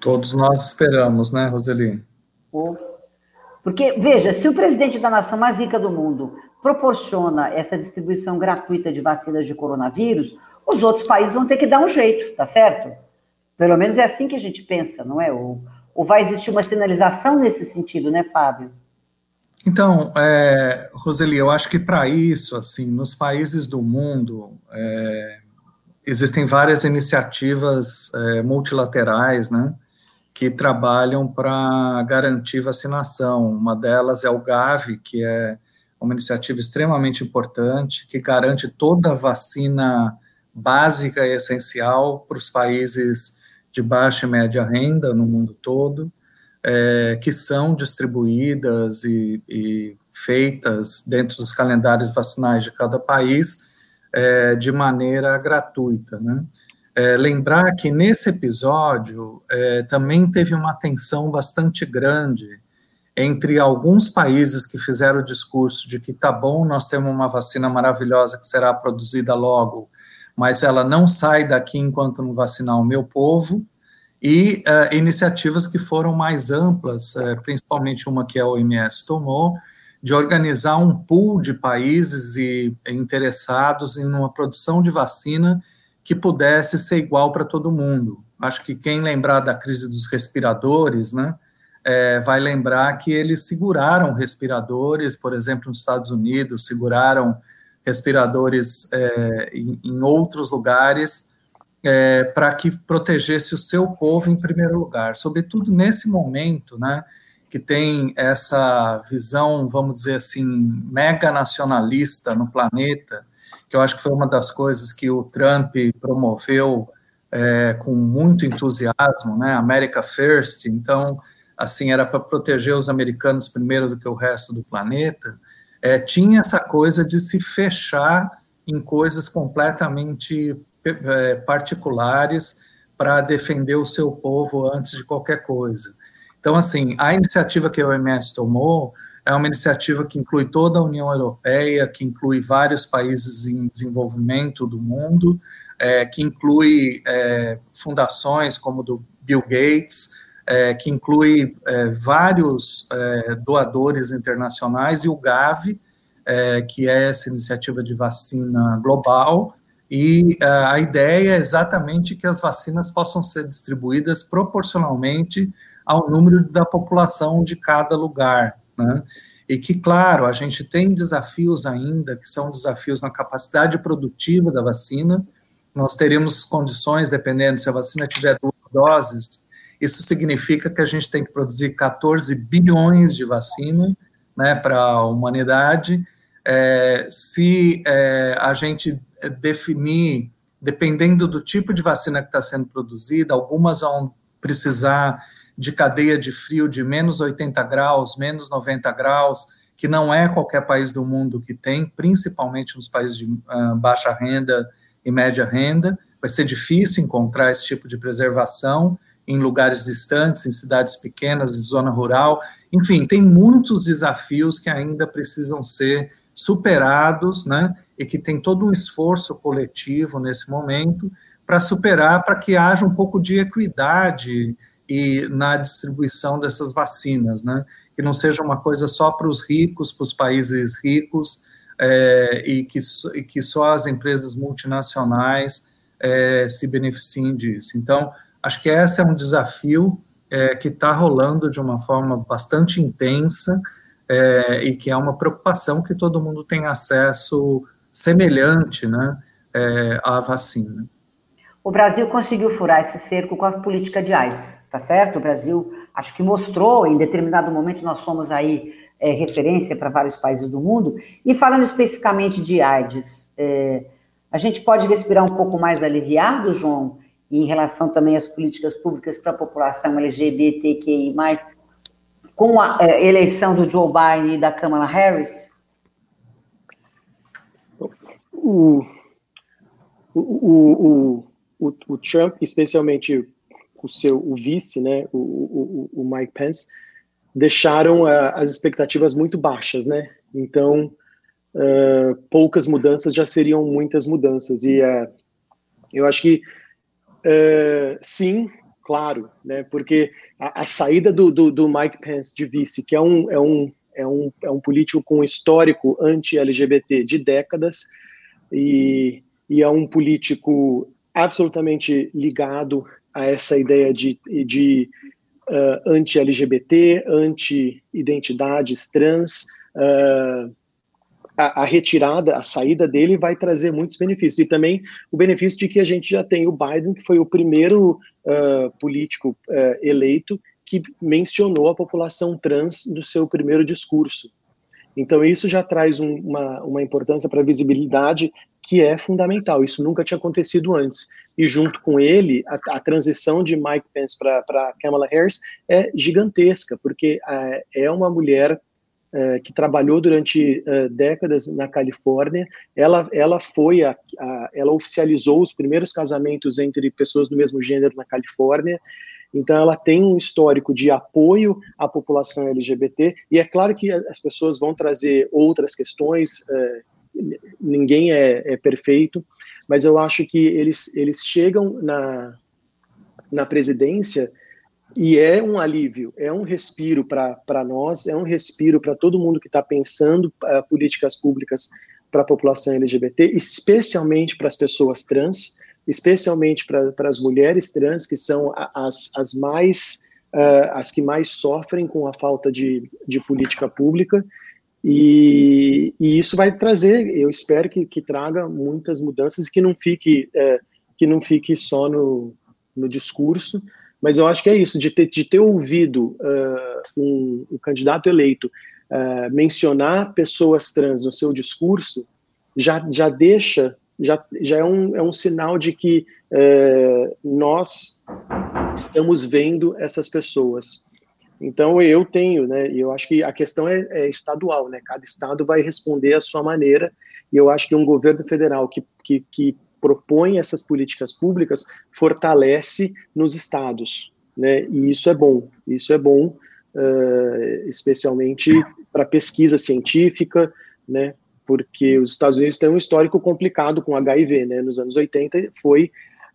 Todos nós esperamos, né, Roseli? Porque, veja, se o presidente da nação mais rica do mundo proporciona essa distribuição gratuita de vacinas de coronavírus, os outros países vão ter que dar um jeito, tá certo? Pelo menos é assim que a gente pensa, não é? Ou, ou vai existir uma sinalização nesse sentido, né, Fábio? Então, é, Roseli, eu acho que para isso, assim, nos países do mundo, é, existem várias iniciativas é, multilaterais, né, que trabalham para garantir vacinação. Uma delas é o Gavi, que é uma iniciativa extremamente importante, que garante toda a vacina básica e essencial para os países de baixa e média renda no mundo todo é, que são distribuídas e, e, feitas dentro dos calendários vacinais de cada país é, de maneira gratuita. Né? É, lembrar que nesse episódio é, também teve uma tensão bastante grande entre alguns países que fizeram o discurso de que tá bom, nós temos uma vacina maravilhosa que será produzida logo, mas ela não sai daqui enquanto não vacinar o meu povo, e uh, iniciativas que foram mais amplas, uh, principalmente uma que a OMS tomou, de organizar um pool de países e interessados em uma produção de vacina que pudesse ser igual para todo mundo. Acho que quem lembrar da crise dos respiradores, né, é, vai lembrar que eles seguraram respiradores, por exemplo, nos Estados Unidos, seguraram respiradores é, em, em outros lugares, é, para que protegesse o seu povo em primeiro lugar, sobretudo nesse momento, né, que tem essa visão, vamos dizer assim, mega nacionalista no planeta, que eu acho que foi uma das coisas que o Trump promoveu é, com muito entusiasmo, né, America First, então, assim, era para proteger os americanos primeiro do que o resto do planeta, é, tinha essa coisa de se fechar em coisas completamente é, particulares para defender o seu povo antes de qualquer coisa. Então, assim, a iniciativa que a OMS tomou é uma iniciativa que inclui toda a União Europeia, que inclui vários países em desenvolvimento do mundo, é, que inclui é, fundações como do Bill Gates, é, que inclui é, vários é, doadores internacionais, e o GAVI, é, que é essa iniciativa de vacina global, e uh, a ideia é exatamente que as vacinas possam ser distribuídas proporcionalmente ao número da população de cada lugar, né? E que, claro, a gente tem desafios ainda, que são desafios na capacidade produtiva da vacina. Nós teremos condições, dependendo se a vacina tiver duas doses, isso significa que a gente tem que produzir 14 bilhões de vacina né, para a humanidade. É, se é, a gente definir, dependendo do tipo de vacina que está sendo produzida, algumas vão precisar de cadeia de frio de menos 80 graus, menos 90 graus, que não é qualquer país do mundo que tem, principalmente nos países de uh, baixa renda e média renda. Vai ser difícil encontrar esse tipo de preservação em lugares distantes, em cidades pequenas, em zona rural. Enfim, tem muitos desafios que ainda precisam ser superados, né? e que tem todo um esforço coletivo nesse momento para superar, para que haja um pouco de equidade e na distribuição dessas vacinas, né? Que não seja uma coisa só para os ricos, para os países ricos, é, e, que, e que só as empresas multinacionais é, se beneficiem disso. Então, acho que esse é um desafio é, que está rolando de uma forma bastante intensa é, e que é uma preocupação que todo mundo tem acesso semelhante né, é, à vacina. O Brasil conseguiu furar esse cerco com a política de AIDS, tá certo? O Brasil, acho que mostrou, em determinado momento, nós fomos aí é, referência para vários países do mundo. E falando especificamente de AIDS, é, a gente pode respirar um pouco mais aliviado, João, em relação também às políticas públicas para a população LGBTQI+, com a é, eleição do Joe Biden e da Kamala Harris? o, o, o, o, Trump, especialmente o seu o vice, né, o, o, o Mike Pence, deixaram uh, as expectativas muito baixas, né? Então, uh, poucas mudanças já seriam muitas mudanças. E uh, eu acho que uh, sim, claro, né? Porque a, a saída do, do, do, Mike Pence de vice, que é um, é um, é um, é um político com histórico anti-LGBT de décadas, e, e é um político absolutamente ligado a essa ideia de, de uh, anti-LGBT, anti-identidades trans, uh, a, a, retirada, a saída dele vai trazer muitos benefícios. E também o benefício de que a gente já tem o Biden, que foi o primeiro uh, político uh, eleito que mencionou a população trans no seu primeiro discurso. Então, isso já traz um, uma, uma importância para a visibilidade que é fundamental. Isso nunca tinha acontecido antes. E junto com ele, a, a transição de Mike Pence para Kamala Harris é gigantesca, porque uh, é uma mulher é, que trabalhou durante uh, décadas na Califórnia. Ela, ela foi a, a, ela oficializou os primeiros casamentos entre pessoas do mesmo gênero na Califórnia. Então, ela tem um histórico de apoio à população LGBT. E é claro que as pessoas vão trazer outras questões. Uh, ninguém é, é perfeito, mas eu acho que eles eles chegam na na presidência e é um alívio, é um respiro para nós, é um respiro para todo mundo que está pensando uh, políticas públicas para a população LGBT, especialmente para as pessoas trans, especialmente para as mulheres trans, que são as, as mais uh, as que mais sofrem com a falta de, de política pública. E, e isso vai trazer, eu espero que, que traga muitas mudanças que não fique, uh, que não fique só no, no discurso, mas eu acho que é isso, de ter, de ter ouvido uh, um, um, candidato eleito uh, mencionar pessoas trans no seu discurso, já, já deixa, já, já é, um, é um sinal de que uh, nós estamos vendo essas pessoas. Então eu tenho, né, e eu acho que a questão é, é, estadual, né, cada estado vai responder à sua maneira, e eu acho que um governo federal que, que, que propõe essas políticas públicas fortalece nos estados, né? E isso é bom, isso é bom, uh, especialmente para pesquisa científica, né? Porque os Estados Unidos têm um histórico complicado com HIV, né? Nos anos 80 foi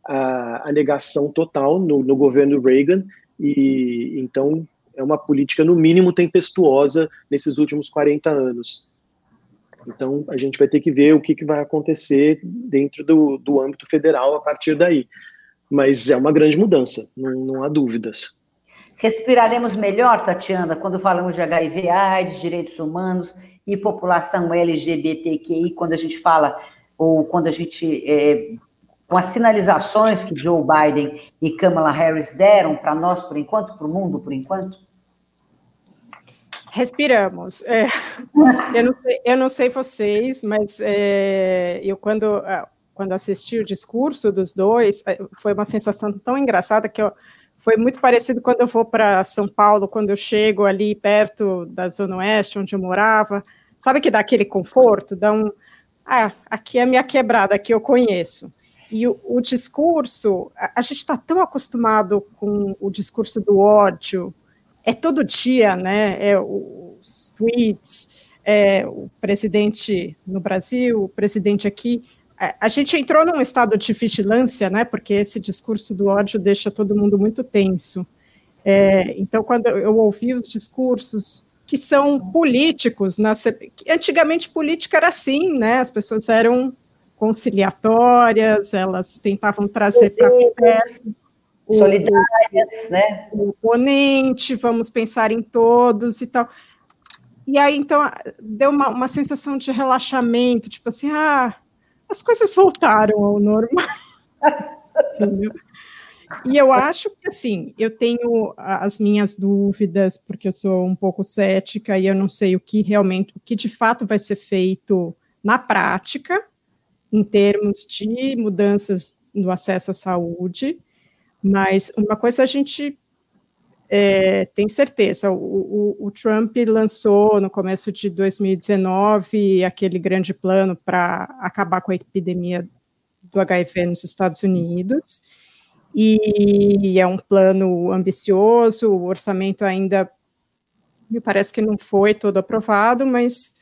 a, a negação total no, no governo Reagan e então é uma política no mínimo tempestuosa nesses últimos 40 anos. Então, a gente vai ter que ver o que, que vai acontecer dentro do, do âmbito federal a partir daí. Mas é uma grande mudança, não, não há dúvidas. Respiraremos melhor, Tatiana, quando falamos de HIV, AIDS, direitos humanos e população LGBTQI, quando a gente fala, ou quando a gente, é, com as sinalizações que Joe Biden e Kamala Harris deram para nós por enquanto, para o mundo por enquanto? Respiramos. É, (laughs) eu, não sei, eu, não sei, vocês, mas é, eu quando, quando assisti o discurso dos dois, é, foi uma sensação tão engraçada que eu, foi muito parecido quando eu vou para São Paulo, quando eu chego ali perto da Zona Oeste, onde eu morava. Sabe que dá aquele conforto? Dá um. Ah, aqui é a minha quebrada, aqui eu conheço. E o, o discurso, a, a gente está tão acostumado com o discurso do ódio, é todo dia, né? É os tweets, é, o presidente no Brasil, o presidente aqui. A, gente entrou num estado de vigilância, né? Porque esse discurso do ódio deixa todo mundo muito tenso. É, então, quando eu ouvi os discursos que são políticos, na, antigamente política era assim, né? As pessoas eram conciliatórias, elas tentavam trazer para perto solidárias, né? O oponente, vamos pensar em todos e tal. E aí, então, deu uma, uma sensação de relaxamento, tipo assim, ah, as coisas voltaram ao normal. (laughs) e eu acho que, assim, eu tenho as minhas dúvidas, porque eu sou um pouco cética e eu não sei o que realmente, o que de fato vai ser feito na prática, em termos de mudanças no acesso à saúde, mas uma coisa a gente é, tem certeza, o, o, o, Trump lançou no começo de 2019 aquele grande plano para acabar com a epidemia do HIV nos Estados Unidos, e é um plano ambicioso, o orçamento ainda me parece que não foi todo aprovado, mas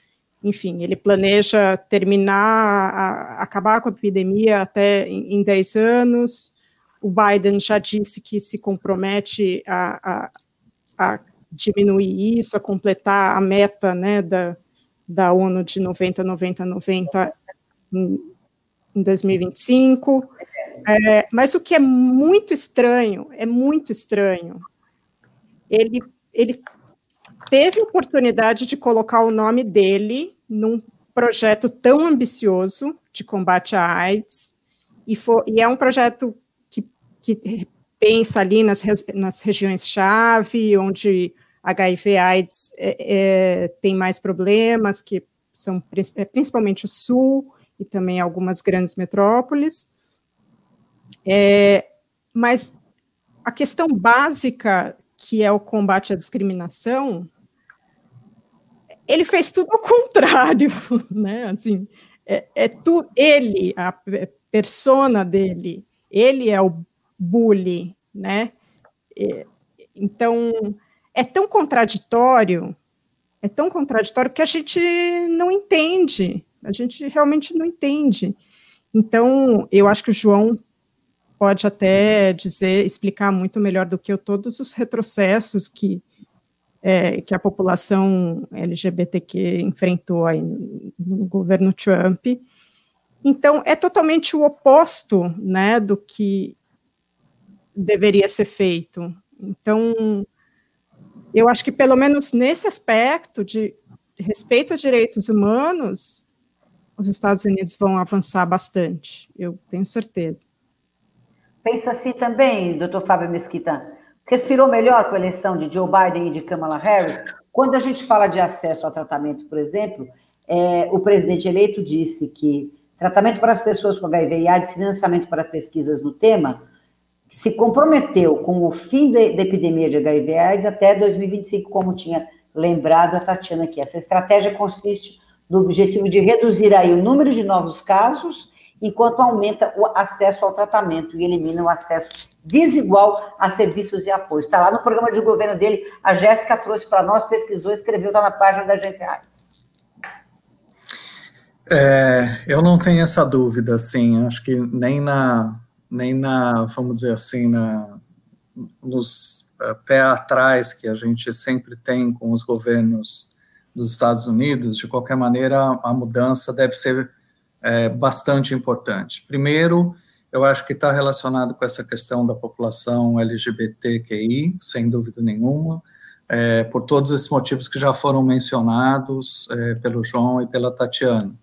enfim, ele planeja terminar, a, acabar com a epidemia até em, em 10 anos. O Biden já disse que se compromete a, a, a diminuir isso, a completar a meta né, da, da ONU de 90, 90, 90 em, em 2025. É, mas o que é muito estranho, é muito estranho, ele, ele teve oportunidade de colocar o nome dele num projeto tão ambicioso de combate à AIDS, e, for, e é um projeto que, pensa ali nas, nas regiões-chave, onde HIV AIDS é, é, tem mais problemas, que são é, principalmente o sul e também algumas grandes metrópoles. É, mas a questão básica, que é o combate à discriminação, ele fez tudo ao (laughs) contrário, né? Assim, é, é tu, ele, a persona dele, ele é o bully, né? É, então, é tão contraditório, é tão contraditório que a gente não entende, a gente realmente não entende. Então, eu acho que o João pode até dizer, explicar muito melhor do que eu todos os retrocessos que é, que a população LGBTQ enfrentou aí no governo Trump. Então, é totalmente o oposto né, do que deveria ser feito. Então, eu acho que, pelo menos nesse aspecto de respeito a direitos humanos, os Estados Unidos vão avançar bastante, eu tenho certeza. Pensa assim também, doutor Fábio Mesquita, respirou melhor com a eleição de Joe Biden e de Kamala Harris? Quando a gente fala de acesso ao tratamento, por exemplo, é, o presidente eleito disse que tratamento para as pessoas com HIV e AIDS, financiamento para pesquisas no tema, se comprometeu com o fim da, epidemia de HIV AIDS até 2025, como tinha lembrado a Tatiana aqui. Essa estratégia consiste no objetivo de reduzir aí o número de novos casos enquanto aumenta o acesso ao tratamento e elimina o acesso desigual a serviços e apoio. Está lá no programa de governo dele, a Jéssica trouxe para nós, pesquisou, escreveu, está na página da agência AIDS. É, eu não tenho essa dúvida, assim, acho que nem na, nem na, vamos dizer assim, na, nos uh, pé atrás que a gente sempre tem com os governos dos Estados Unidos, de qualquer maneira, a mudança deve ser é, bastante importante. Primeiro, eu acho que está relacionado com essa questão da população LGBTQI, sem dúvida nenhuma, é, por todos esses motivos que já foram mencionados é, pelo João e pela Tatiana.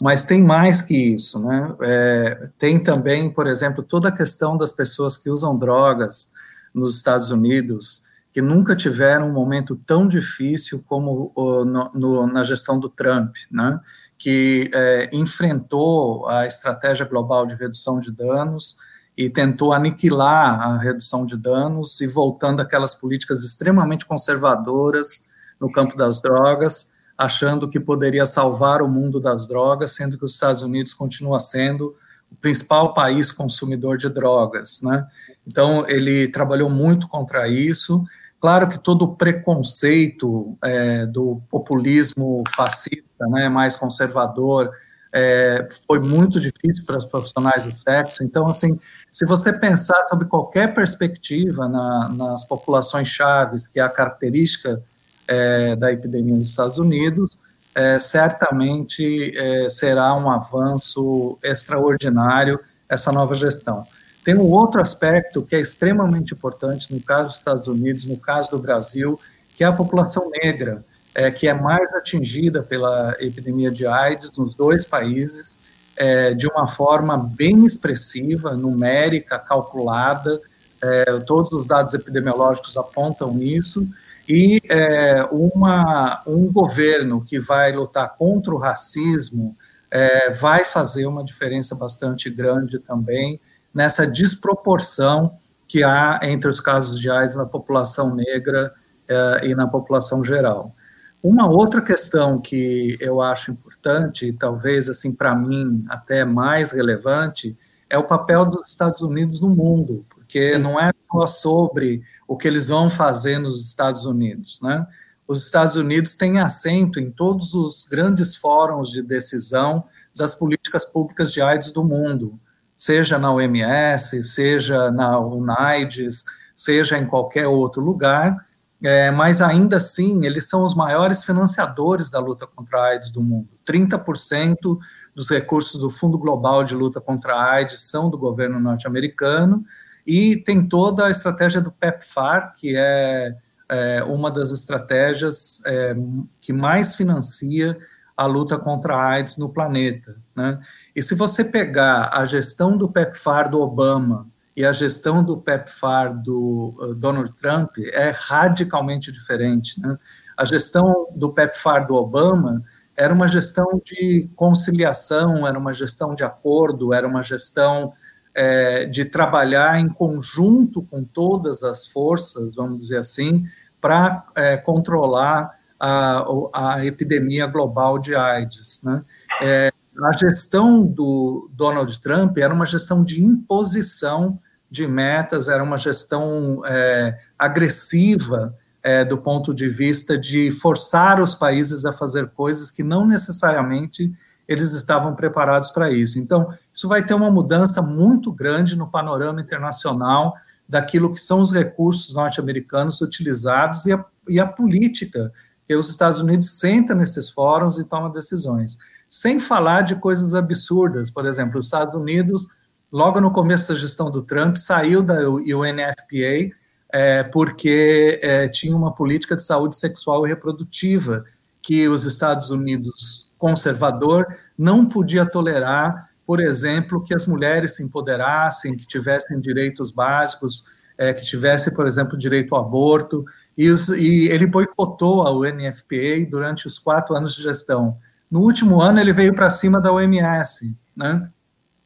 Mas tem mais que isso, né? É, tem também, por exemplo, toda a questão das pessoas que usam drogas nos Estados Unidos, que nunca tiveram um momento tão difícil como o, no, no, na gestão do Trump, né? que é, enfrentou a estratégia global de redução de danos e tentou aniquilar a redução de danos e voltando aquelas políticas extremamente conservadoras no campo das drogas, achando que poderia salvar o mundo das drogas, sendo que os Estados Unidos continua sendo o principal país consumidor de drogas, né? Então ele trabalhou muito contra isso Claro que todo o preconceito é, do populismo fascista, né, mais conservador, é, foi muito difícil para os profissionais do sexo. Então, assim, se você pensar sobre qualquer perspectiva na, nas populações chaves, que é a característica é, da epidemia nos Estados Unidos, é, certamente é, será um avanço extraordinário essa nova gestão. Tem um outro aspecto que é extremamente importante no caso dos Estados Unidos, no caso do Brasil, que é a população negra, é, que é mais atingida pela epidemia de AIDS nos dois países, é, de uma forma bem expressiva, numérica, calculada. É, todos os dados epidemiológicos apontam isso. E é, uma, um governo que vai lutar contra o racismo é, vai fazer uma diferença bastante grande também nessa desproporção que há entre os casos de AIDS na população negra eh, e na população geral. Uma outra questão que eu acho importante, e talvez assim para mim até mais relevante, é o papel dos Estados Unidos no mundo, porque não é só sobre o que eles vão fazer nos Estados Unidos, né? os Estados Unidos têm assento em todos os grandes fóruns de decisão das políticas públicas de AIDS do mundo, seja na OMS, seja na UNAIDS, seja em qualquer outro lugar, é, mas ainda assim eles são os maiores financiadores da luta contra a AIDS do mundo. 30% dos recursos do Fundo Global de Luta contra a AIDS são do governo norte-americano, e tem toda a estratégia do PEPFAR, que é, é uma das estratégias é, que mais financia a luta contra a AIDS no planeta. Né? E se você pegar a gestão do PEPFAR do Obama e a gestão do PEPFAR do uh, Donald Trump, é radicalmente diferente. Né? A gestão do PEPFAR do Obama era uma gestão de conciliação, era uma gestão de acordo, era uma gestão é, de trabalhar em conjunto com todas as forças, vamos dizer assim, para é, controlar a, a, epidemia global de AIDS. Né? É, a gestão do Donald Trump era uma gestão de imposição de metas, era uma gestão é, agressiva é, do ponto de vista de forçar os países a fazer coisas que não necessariamente eles estavam preparados para isso. Então, isso vai ter uma mudança muito grande no panorama internacional daquilo que são os recursos norte-americanos utilizados e a, e a política que os Estados Unidos senta nesses fóruns e toma decisões. Sem falar de coisas absurdas, por exemplo, os Estados Unidos, logo no começo da gestão do Trump, saiu da UNFPA é, porque é, tinha uma política de saúde sexual e reprodutiva que os Estados Unidos conservador não podia tolerar, por exemplo, que as mulheres se empoderassem, que tivessem direitos básicos, é, que tivesse, por exemplo, direito ao aborto, e, os, e ele boicotou a UNFPA durante os quatro anos de gestão. No último ano, ele veio para cima da OMS, né,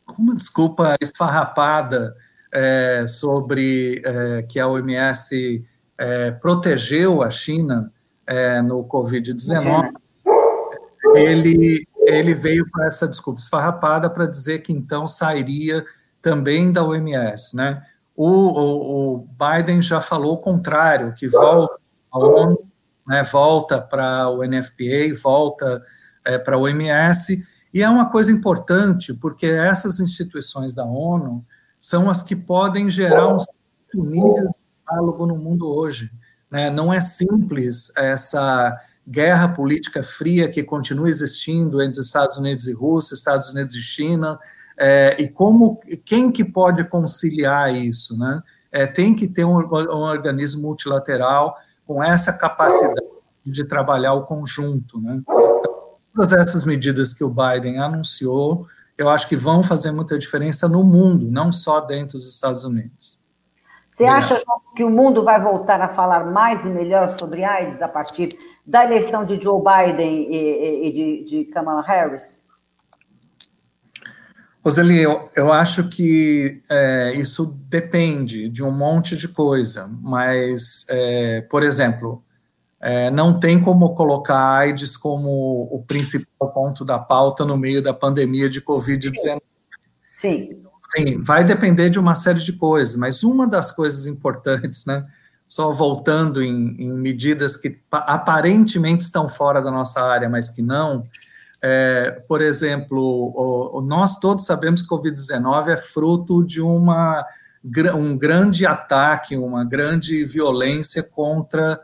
com uma desculpa esfarrapada é, sobre é, que a OMS é, protegeu a China é, no Covid-19 ele, ele veio com essa desculpa esfarrapada para dizer que então sairia também da OMS, né? O, o, o Biden já falou o contrário, que volta à ONU, né, volta para o NFPA, volta é, para a OMS, e é uma coisa importante, porque essas instituições da ONU são as que podem gerar um nível de diálogo no mundo hoje. Né? Não é simples essa guerra política fria que continua existindo entre Estados Unidos e Rússia, Estados Unidos e China, é, e como quem que pode conciliar isso, né? É, tem que ter um, um, organismo multilateral com essa capacidade de trabalhar o conjunto, né? Então, todas essas medidas que o Biden anunciou, eu acho que vão fazer muita diferença no mundo, não só dentro dos Estados Unidos. Você acha, João, que o mundo vai voltar a falar mais e melhor sobre AIDS a partir da eleição de Joe Biden e, e de, de, Kamala Harris? Roseli, eu, eu acho que é, isso depende de um monte de coisa, mas, é, por exemplo, é, não tem como colocar a AIDS como o principal ponto da pauta no meio da pandemia de Covid-19. Sim. Sim. Sim, vai depender de uma série de coisas, mas uma das coisas importantes, né? Só voltando em, em medidas que aparentemente estão fora da nossa área, mas que não. É, por exemplo, o, o, nós todos sabemos que o Covid-19 é fruto de uma, um grande ataque, uma grande violência contra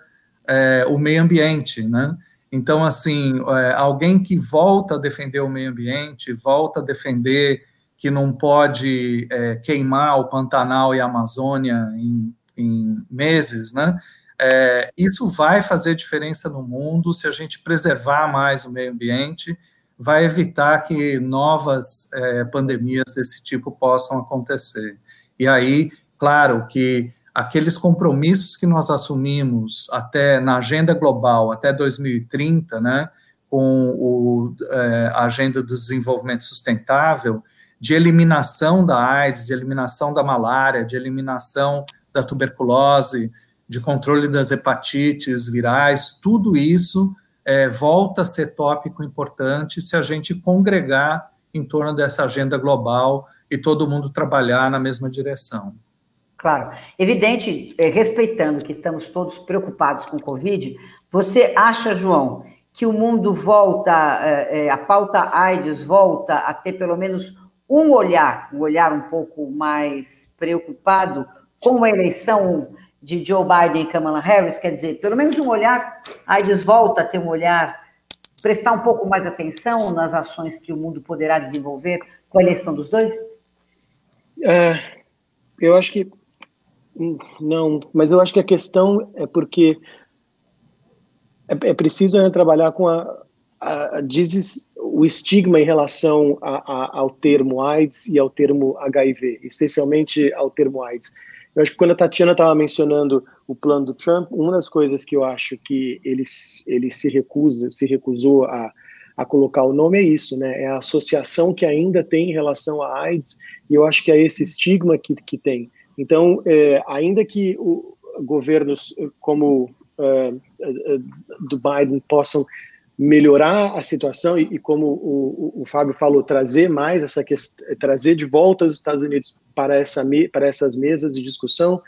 é, o meio ambiente, né? Então, assim, é, alguém que volta a defender o meio ambiente, volta a defender que não pode é, queimar o Pantanal e a Amazônia em, em meses, né? É, isso vai fazer diferença no mundo se a gente preservar mais o meio ambiente, vai evitar que novas é, pandemias desse tipo possam acontecer. E aí, claro que aqueles compromissos que nós assumimos até na agenda global até 2030, né, com o, é, a agenda do desenvolvimento sustentável, de eliminação da AIDS, de eliminação da malária, de eliminação da tuberculose, de controle das hepatites virais, tudo isso é, volta a ser tópico importante se a gente congregar em torno dessa agenda global e todo mundo trabalhar na mesma direção. Claro. Evidente, é, respeitando que estamos todos preocupados com o Covid, você acha, João, que o mundo volta, é, é, a pauta AIDS volta a ter pelo menos um olhar, um olhar um pouco mais preocupado com a eleição de Joe Biden e Kamala Harris? Quer dizer, pelo menos um olhar, a AIDS volta a ter um olhar, prestar um pouco mais atenção nas ações que o mundo poderá desenvolver com a eleição dos dois? É, eu acho que não, mas eu acho que a questão é porque é, é preciso né, trabalhar com a, a, a o estigma em relação a, ao termo AIDS e ao termo HIV, especialmente ao termo AIDS. Eu acho que quando a Tatiana estava mencionando o plano do Trump, uma das coisas que eu acho que ele, ele se recusa, se recusou a, a colocar o nome é isso, né? É a associação que ainda tem em relação à AIDS, e eu acho que é esse estigma que, que tem. Então, é, ainda que o, governos como uh, do Biden possam melhorar a situação e, e como o, o, o, Fábio falou, trazer mais essa questão, trazer de volta os Estados Unidos para, essa, para essas mesas de discussão,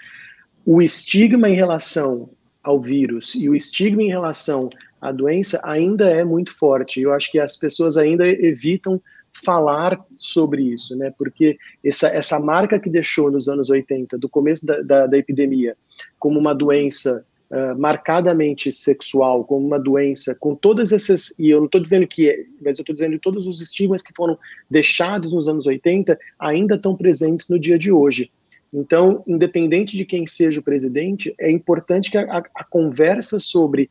o estigma em relação ao vírus e o estigma em relação à doença ainda é muito forte. Eu acho que as pessoas ainda evitam falar sobre isso, né? Porque essa, essa marca que deixou nos anos 80, do começo da, da, da epidemia, como uma doença uh, marcadamente sexual, como uma doença com todas essas, e eu não estou dizendo que é, mas eu estou dizendo que todos os estigmas que foram deixados nos anos 80 ainda estão presentes no dia de hoje. Então, independente de quem seja o presidente, é importante que a, a conversa sobre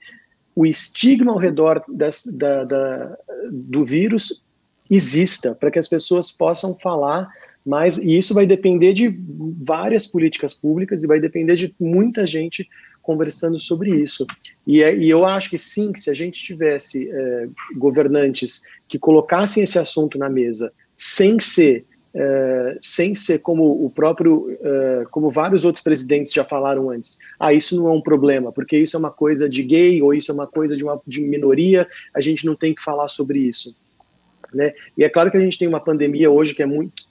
o estigma ao redor das, da, da, do vírus exista, para que as pessoas possam falar mais, e isso vai depender de várias políticas públicas e vai depender de muita gente conversando sobre isso. E, é, e eu acho que sim, que se a gente tivesse é, governantes que colocassem esse assunto na mesa sem ser é, sem ser como o próprio, é, como vários outros presidentes já falaram antes, ah, isso não é um problema, porque isso é uma coisa de gay ou isso é uma coisa de uma de minoria, a gente não tem que falar sobre isso né? E é claro que a gente tem uma pandemia hoje que é muito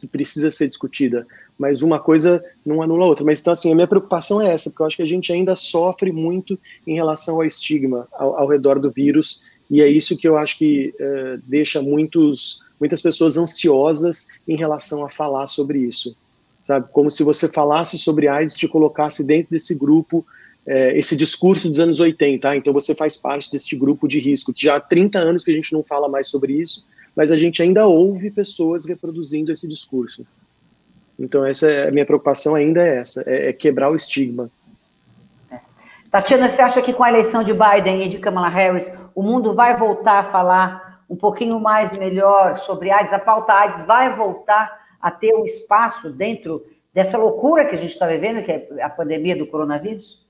que precisa ser discutida, mas uma coisa não anula a outra. Mas então assim, a minha preocupação é essa, porque eu acho que a gente ainda sofre muito em relação ao estigma ao, ao redor do vírus e é isso que eu acho que uh, deixa muitos muitas pessoas ansiosas em relação a falar sobre isso, sabe? Como se você falasse sobre AIDS te colocasse dentro desse grupo é, esse discurso dos anos 80, ah, então você faz parte deste grupo de risco, que já há 30 anos que a gente não fala mais sobre isso, mas a gente ainda ouve pessoas reproduzindo esse discurso. Então essa é a minha preocupação ainda é essa, é, é quebrar o estigma. É. Tatiana, você acha que com a eleição de Biden e de Kamala Harris, o mundo vai voltar a falar um pouquinho mais melhor sobre AIDS? A pauta AIDS vai voltar a ter um espaço dentro dessa loucura que a gente está vivendo, que é a pandemia do coronavírus?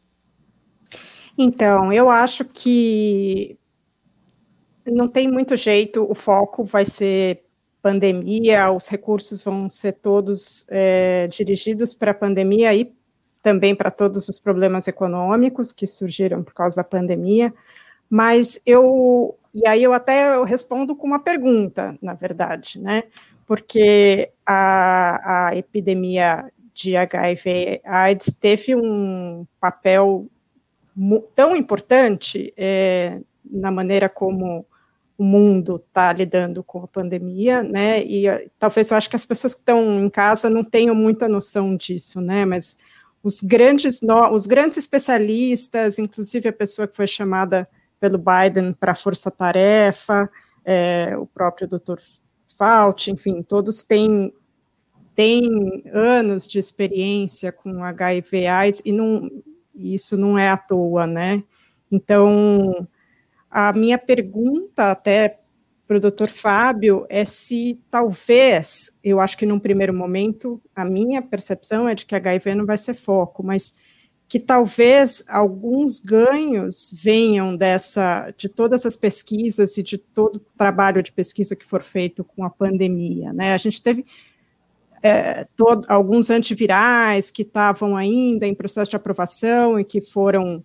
Então, eu acho que não tem muito jeito, o foco vai ser pandemia, os recursos vão ser todos é, dirigidos para a pandemia e também para todos os problemas econômicos que surgiram por causa da pandemia, mas eu, e aí eu até eu respondo com uma pergunta, na verdade, né, porque a, a epidemia de HIV AIDS teve um papel tão importante é, na maneira como o mundo está lidando com a pandemia, né? E eh, talvez eu acho que as pessoas que estão em casa não tenham muita noção disso, né? Mas os grandes, os grandes especialistas, inclusive a pessoa que foi chamada pelo Biden para a força-tarefa, é, o próprio Dr. Fauci, enfim, todos têm, têm anos de experiência com HIV/AIDS e não isso não é à toa, né? Então, a minha pergunta até para o doutor Fábio é se talvez, eu acho que num primeiro momento, a minha percepção é de que HIV não vai ser foco, mas que talvez alguns ganhos venham dessa, de todas as pesquisas e de todo o trabalho de pesquisa que for feito com a pandemia, né? A gente teve é, todo, alguns antivirais que estavam ainda em processo de aprovação e que foram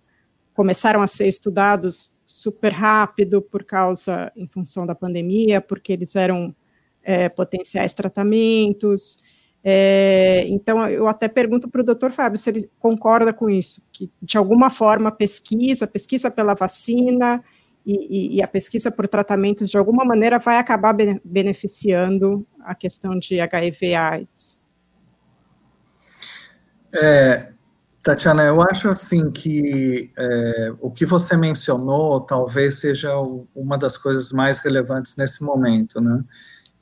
começaram a ser estudados super rápido por causa, em função da pandemia, porque eles eram é, potenciais tratamentos. É, então, eu até pergunto para o doutor Fábio se ele concorda com isso, que de alguma forma pesquisa, pesquisa pela vacina e, e, e a pesquisa por tratamentos, de alguma maneira, vai acabar beneficiando a questão de HIV/AIDS. É, Tatiana, eu acho assim que é, o que você mencionou talvez seja uma das coisas mais relevantes nesse momento, né?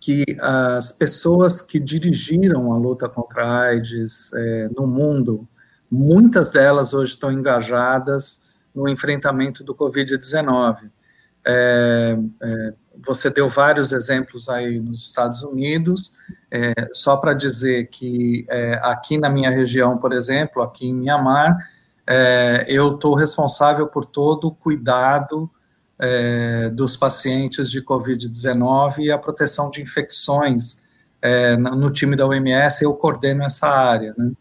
Que as pessoas que dirigiram a luta contra a AIDS é, no mundo, muitas delas hoje estão engajadas no enfrentamento do Covid-19. É, é, você deu vários exemplos aí nos Estados Unidos, é, só para dizer que é, aqui na minha região, por exemplo, aqui em Mianmar, é, eu estou responsável por todo o cuidado é, dos pacientes de Covid-19 e a proteção de infecções é, no time da OMS, eu coordeno essa área, né?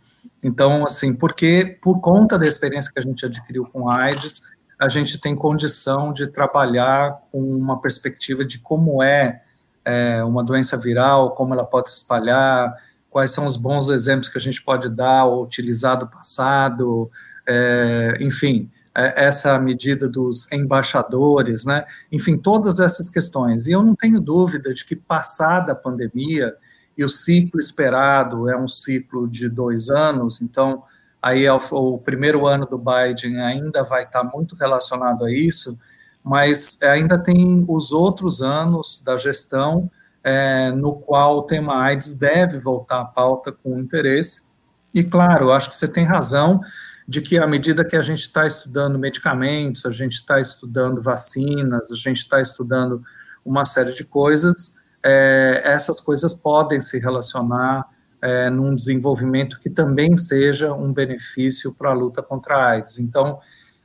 Então, assim, porque por conta da experiência que a gente adquiriu com AIDS, a gente tem condição de trabalhar com uma perspectiva de como é, é, uma doença viral, como ela pode se espalhar, quais são os bons exemplos que a gente pode dar ou utilizar do passado, é, enfim, é, essa medida dos embaixadores, né? Enfim, todas essas questões. E eu não tenho dúvida de que, passada a pandemia, e o ciclo esperado é um ciclo de dois anos, então aí é o, primeiro ano do Biden ainda vai estar muito relacionado a isso, mas ainda tem os outros anos da gestão é, no qual o tema AIDS deve voltar à pauta com interesse. E claro, acho que você tem razão de que à medida que a gente está estudando medicamentos, a gente está estudando vacinas, a gente está estudando uma série de coisas, é, essas coisas podem se relacionar é, num desenvolvimento que também seja um benefício para a luta contra a AIDS. Então,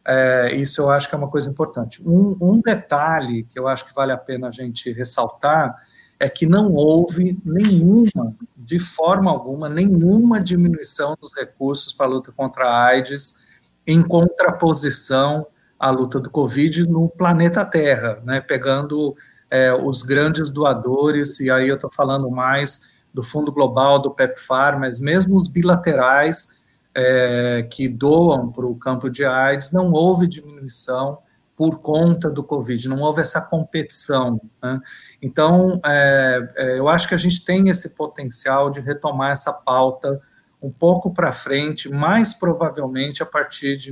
é, isso eu acho que é uma coisa importante. Um, um, detalhe que eu acho que vale a pena a gente ressaltar é que não houve nenhuma, de forma alguma, nenhuma diminuição dos recursos para a luta contra a AIDS em contraposição à luta do Covid no planeta Terra, né, pegando é, os grandes doadores, e aí eu estou falando mais do Fundo Global, do PEPFAR, mas mesmo os bilaterais é, que doam para o campo de AIDS, não houve diminuição por conta do Covid, não houve essa competição. Né? Então, é, é, eu acho que a gente tem esse potencial de retomar essa pauta um pouco para frente, mais provavelmente a partir de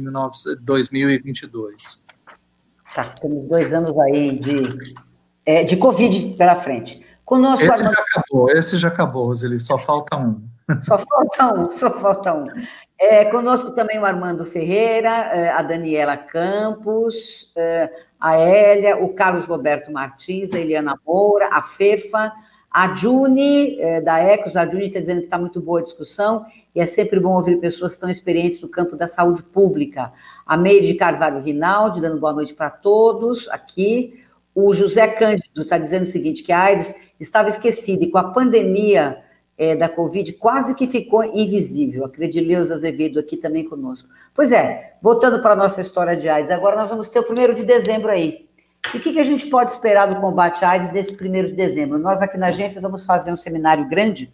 2022. Tá, temos dois anos aí de, é, de Covid pela frente. Conosco, esse já acabou, esse já acabou, Roseli, só falta um. (laughs) Só falta um, só falta um. É, conosco também o Armando Ferreira, é, a Daniela Campos, é, a Hélia, o Carlos Roberto Martins, a Eliana Moura, a Fefa, a Juni, é, da Ecos, a Juni está dizendo que está muito boa a discussão, e é sempre bom ouvir pessoas tão experientes no campo da saúde pública. A Meire de Carvalho Rinaldi, dando boa noite para todos aqui. O José Cândido está dizendo o seguinte, que a AIDS estava esquecida e com a pandemia é, da Covid quase que ficou invisível. A Credileuza Azevedo aqui também conosco. Pois é, voltando para a nossa história de AIDS, agora nós vamos ter o primeiro de dezembro aí. E o que, que a gente pode esperar do combate à AIDS desse primeiro de dezembro? Nós aqui na agência vamos fazer um seminário grande,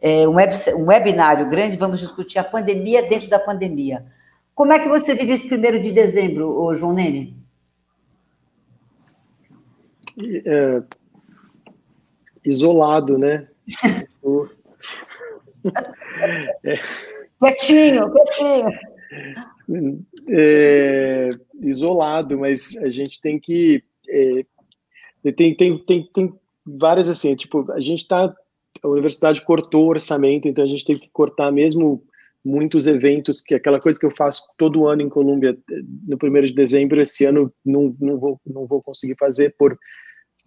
é, um, web, um webinário grande, vamos discutir a pandemia dentro da pandemia. Como é que você vive esse primeiro de dezembro, João Nene? É, isolado, né? (laughs) é, quietinho, quietinho. É, isolado, mas a gente tem que é, tem, tem, tem, tem várias assim, tipo, a gente tá a universidade cortou o orçamento, então a gente teve que cortar mesmo muitos eventos, que é aquela coisa que eu faço todo ano em Colômbia, no primeiro de dezembro, esse ano não, não, vou, não vou conseguir fazer por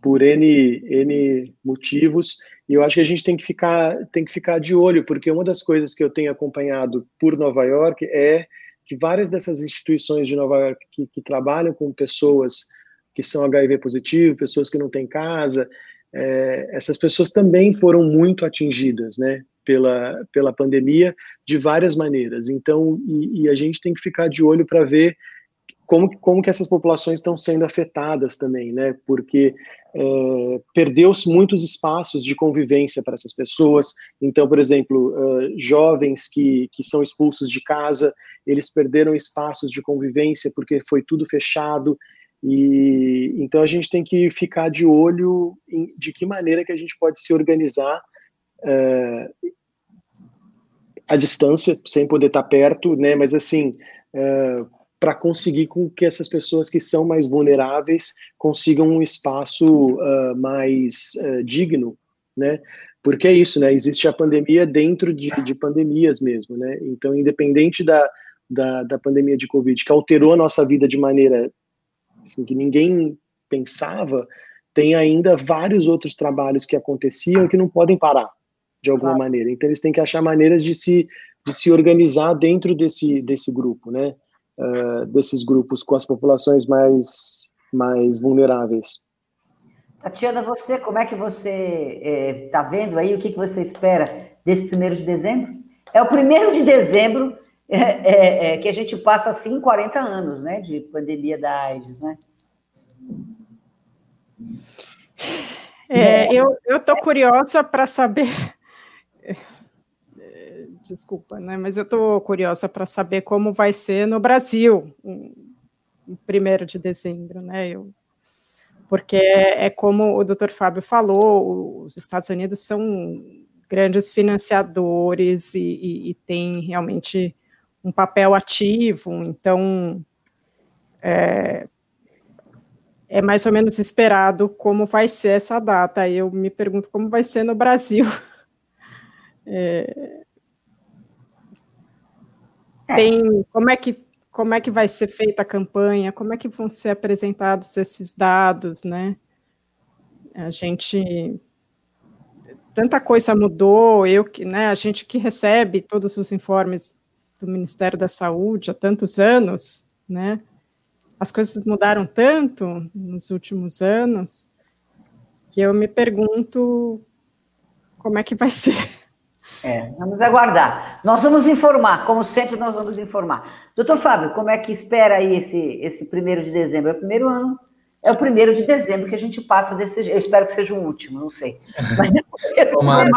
por N, N motivos, e eu acho que a gente tem que, ficar, tem que ficar de olho, porque uma das coisas que eu tenho acompanhado por Nova York é que várias dessas instituições de Nova York que, que trabalham com pessoas que são HIV positivo, pessoas que não têm casa, é, essas pessoas também foram muito atingidas, né, pela, pela pandemia de várias maneiras. Então, e, e a gente tem que ficar de olho para ver como, como que essas populações estão sendo afetadas também, né? Porque é, perdeu-se muitos espaços de convivência para essas pessoas. Então, por exemplo, uh, jovens que, que são expulsos de casa, eles perderam espaços de convivência porque foi tudo fechado. E então a gente tem que ficar de olho em, de que maneira que a gente pode se organizar uh, à distância, sem poder estar perto, né? Mas assim, uh, para conseguir com que essas pessoas que são mais vulneráveis consigam um espaço uh, mais uh, digno, né? Porque é isso, né? Existe a pandemia dentro de, de pandemias mesmo, né? Então, independente da, da, da, pandemia de Covid, que alterou a nossa vida de maneira assim, que ninguém pensava, tem ainda vários outros trabalhos que aconteciam que não podem parar de alguma claro. maneira. Então, eles têm que achar maneiras de se, de se organizar dentro desse, desse grupo, né? Uh, desses grupos com as populações mais, mais vulneráveis. Tatiana, você, como é que você está eh, é, vendo aí, o que, que você espera desse primeiro de dezembro? É o primeiro de dezembro é, é, é que a gente passa, assim, 40 anos, né, de pandemia da AIDS, né? É, eu estou curiosa para saber desculpa, né? Mas eu estou curiosa para saber como vai ser no Brasil, em primeiro de dezembro, né? Eu, porque é, é como o Dr. Fábio falou, os Estados Unidos são grandes financiadores e, e, e têm realmente um papel ativo, então é, é mais ou menos esperado como vai ser essa data. Eu me pergunto como vai ser no Brasil. (laughs) É. Tem como é que como é que vai ser feita a campanha? Como é que vão ser apresentados esses dados, né? A gente tanta coisa mudou, eu que, né, a gente que recebe todos os informes do Ministério da Saúde há tantos anos, né? As coisas mudaram tanto nos últimos anos que eu me pergunto como é que vai (laughs) ser. É, vamos aguardar. Nós vamos informar, como sempre, nós vamos informar. Doutor Fábio, como é que espera aí esse, esse primeiro de dezembro? É o primeiro ano, é o primeiro de dezembro que a gente passa desse jeito. Eu espero que seja o último, não sei. Mas é (laughs) Tomara,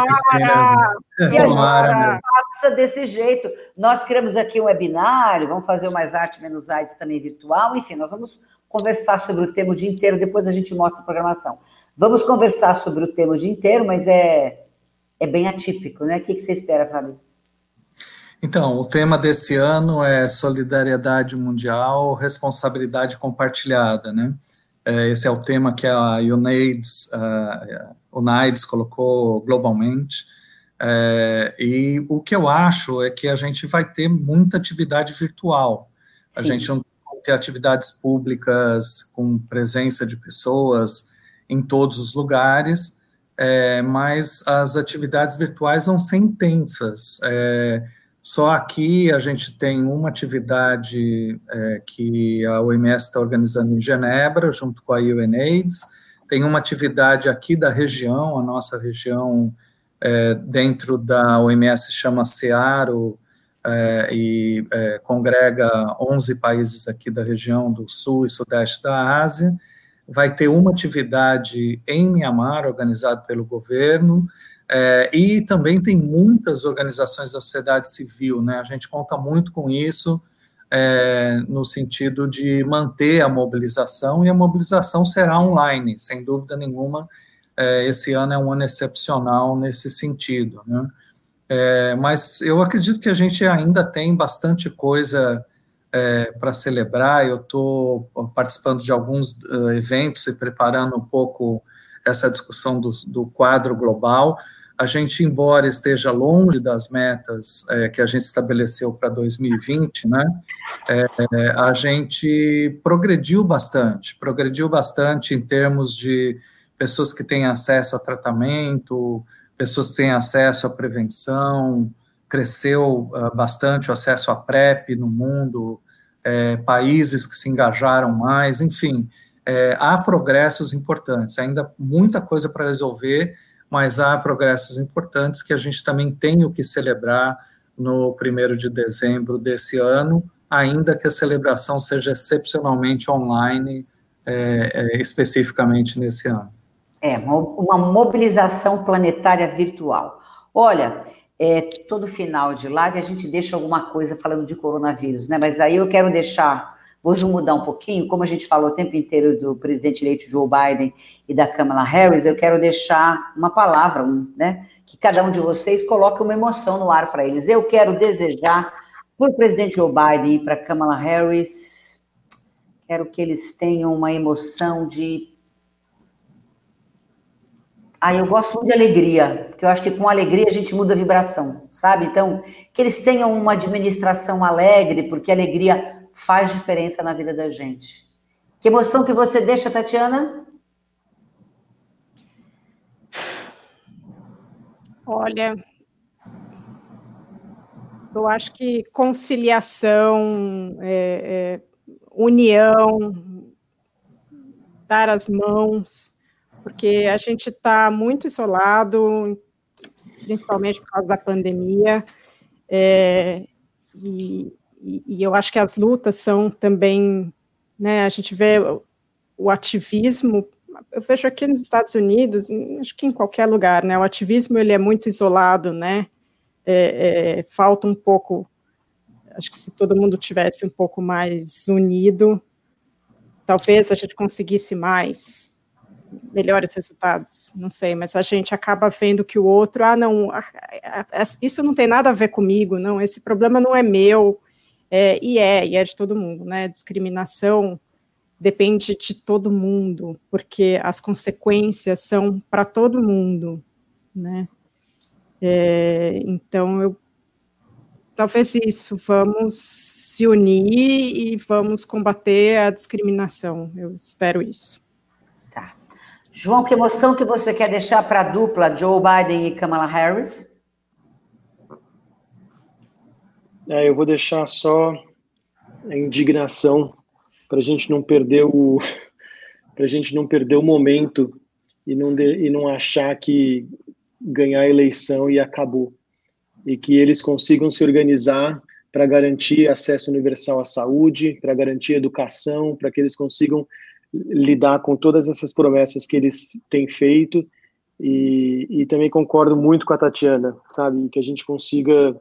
que a gente passa desse jeito. Nós criamos aqui um webinário, vamos fazer o Mais Arte Menos AIDS também virtual, enfim, nós vamos conversar sobre o tema o dia inteiro, depois a gente mostra a programação. Vamos conversar sobre o tema o dia inteiro, mas é é bem atípico, né? O que, você espera, Fábio? Então, o tema desse ano é solidariedade mundial, responsabilidade compartilhada, né? É, esse é o tema que a UNAIDS, a UNAIDS colocou globalmente, é, e o que eu acho é que a gente vai ter muita atividade virtual. A Sim. gente não vai ter atividades públicas com presença de pessoas em todos os lugares, é, mas as atividades virtuais vão ser intensas. É, só aqui a gente tem uma atividade é, que a OMS está organizando em Genebra, junto com a UNAIDS, tem uma atividade aqui da região, a nossa região é, dentro da OMS chama CEARO, é, e é, congrega 11 países aqui da região do sul e sudeste da Ásia, vai ter uma atividade em Mianmar, organizada pelo governo, é, e também tem muitas organizações da sociedade civil, né? A gente conta muito com isso, é, no sentido de manter a mobilização, e a mobilização será online, sem dúvida nenhuma. É, esse ano é um ano excepcional nesse sentido, né? É, mas eu acredito que a gente ainda tem bastante coisa é, para celebrar. Eu estou participando de alguns uh, eventos e preparando um pouco essa discussão do, do, quadro global. A gente, embora esteja longe das metas é, que a gente estabeleceu para 2020, né, é, a gente progrediu bastante, progrediu bastante em termos de pessoas que têm acesso a tratamento, pessoas que têm acesso à prevenção, cresceu uh, bastante o acesso à PrEP no mundo, é, países que se engajaram mais, enfim, é, há progressos importantes, ainda muita coisa para resolver, mas há progressos importantes que a gente também tem o que celebrar no primeiro de dezembro desse ano, ainda que a celebração seja excepcionalmente online, é, é especificamente nesse ano. É, uma mobilização planetária virtual. Olha, é, todo final de live a gente deixa alguma coisa falando de coronavírus, né? Mas aí eu quero deixar, vou mudar um pouquinho, como a gente falou o tempo inteiro do presidente eleito Joe Biden e da Kamala Harris, eu quero deixar uma palavra, um, né? Que cada um de vocês coloque uma emoção no ar para eles. Eu quero desejar para o presidente Joe Biden e para Kamala Harris, quero que eles tenham uma emoção de ah, eu gosto muito de alegria, porque eu acho que com alegria a gente muda a vibração, sabe? Então, que eles tenham uma administração alegre, porque alegria faz diferença na vida da gente. Que emoção que você deixa, Tatiana? Olha, eu acho que conciliação, é, é, união, dar as mãos, porque a gente está muito isolado, principalmente por causa da pandemia, é, e, e, eu acho que as lutas são também, né, a gente vê o, ativismo, eu vejo aqui nos Estados Unidos, acho que em qualquer lugar, né, o ativismo ele é muito isolado, né, é, é, falta um pouco, acho que se todo mundo tivesse um pouco mais unido, talvez a gente conseguisse mais, melhores resultados, não sei, mas a gente acaba vendo que o outro, ah, não, isso não tem nada a ver comigo, não, esse problema não é meu, é, e é, e é de todo mundo, né, discriminação depende de todo mundo, porque as consequências são para todo mundo, né, é, então eu talvez isso, vamos se unir e vamos combater a discriminação, eu espero isso. João, que emoção que você quer deixar para a dupla Joe Biden e Kamala Harris? É, eu vou deixar só a indignação para a gente não perder o (laughs) para gente não perder o momento e não de, e não achar que ganhar a eleição e acabou e que eles consigam se organizar para garantir acesso universal à saúde, para garantir educação, para que eles consigam lidar com todas essas promessas que eles têm feito e, e também concordo muito com a Tatiana, sabe, que a gente consiga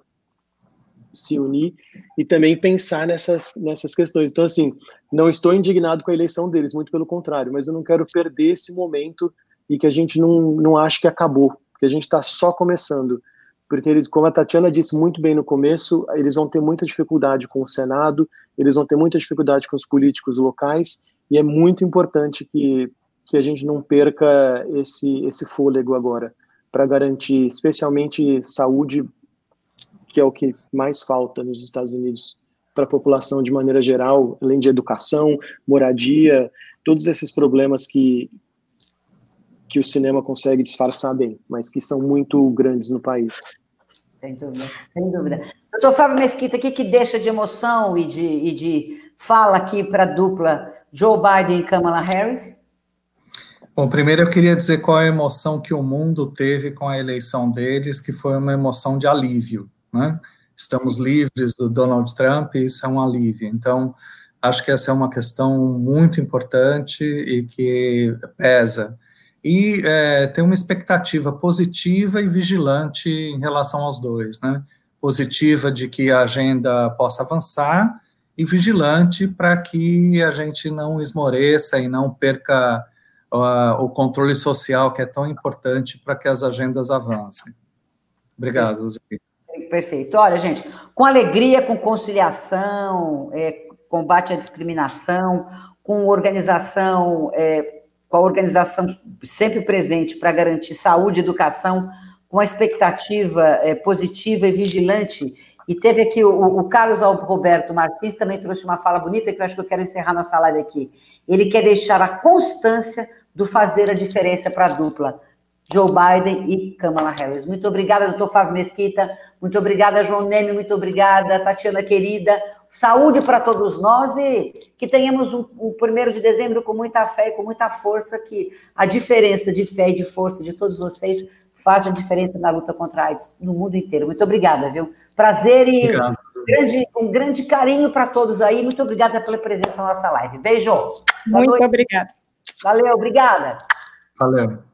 se unir e também pensar nessas, nessas questões. Então, assim, não estou indignado com a eleição deles, muito pelo contrário, mas eu não quero perder esse momento e que a gente não, não ache que acabou, que a gente está só começando. Porque eles, como a Tatiana disse muito bem no começo, eles vão ter muita dificuldade com o Senado, eles vão ter muita dificuldade com os políticos locais, e é muito importante que, que a gente não perca esse, esse fôlego agora, para garantir especialmente saúde, que é o que mais falta nos Estados Unidos para a população de maneira geral, além de educação, moradia, todos esses problemas que, que o cinema consegue disfarçar bem, mas que são muito grandes no país. Sem dúvida, sem dúvida. Doutor Fábio Mesquita, o que, que deixa de emoção e de, e de fala aqui para a dupla Joe Biden e Kamala Harris? Bom, primeiro eu queria dizer qual é a emoção que o mundo teve com a eleição deles, que foi uma emoção de alívio, né? Estamos livres do Donald Trump e isso é um alívio. Então, acho que essa é uma questão muito importante e que pesa. E é, tem uma expectativa positiva e vigilante em relação aos dois, né? Positiva de que a agenda possa avançar e vigilante para que a gente não esmoreça e não perca uh, o controle social que é tão importante para que as agendas avancem. Obrigado, Zé. Perfeito. Olha, gente, com alegria, com conciliação, é, combate à discriminação, com organização, é, com a organização sempre presente para garantir saúde e educação, com a expectativa é, positiva e vigilante e teve aqui o, o, Carlos Roberto Martins também trouxe uma fala bonita que eu acho que eu quero encerrar nossa live aqui. Ele quer deixar a constância do fazer a diferença para a dupla. Joe Biden e Kamala Harris. Muito obrigada, doutor Fábio Mesquita. Muito obrigada, João Neme. Muito obrigada, Tatiana querida. Saúde para todos nós e que tenhamos um, um primeiro de dezembro com muita fé e com muita força, que a diferença de fé e de força de todos vocês faz a diferença na luta contra a AIDS no mundo inteiro. Muito obrigada, viu? Prazer e um grande, um grande carinho para todos aí. Muito obrigada pela presença na nossa live. Beijo. Muito obrigada. Valeu, obrigada. Valeu.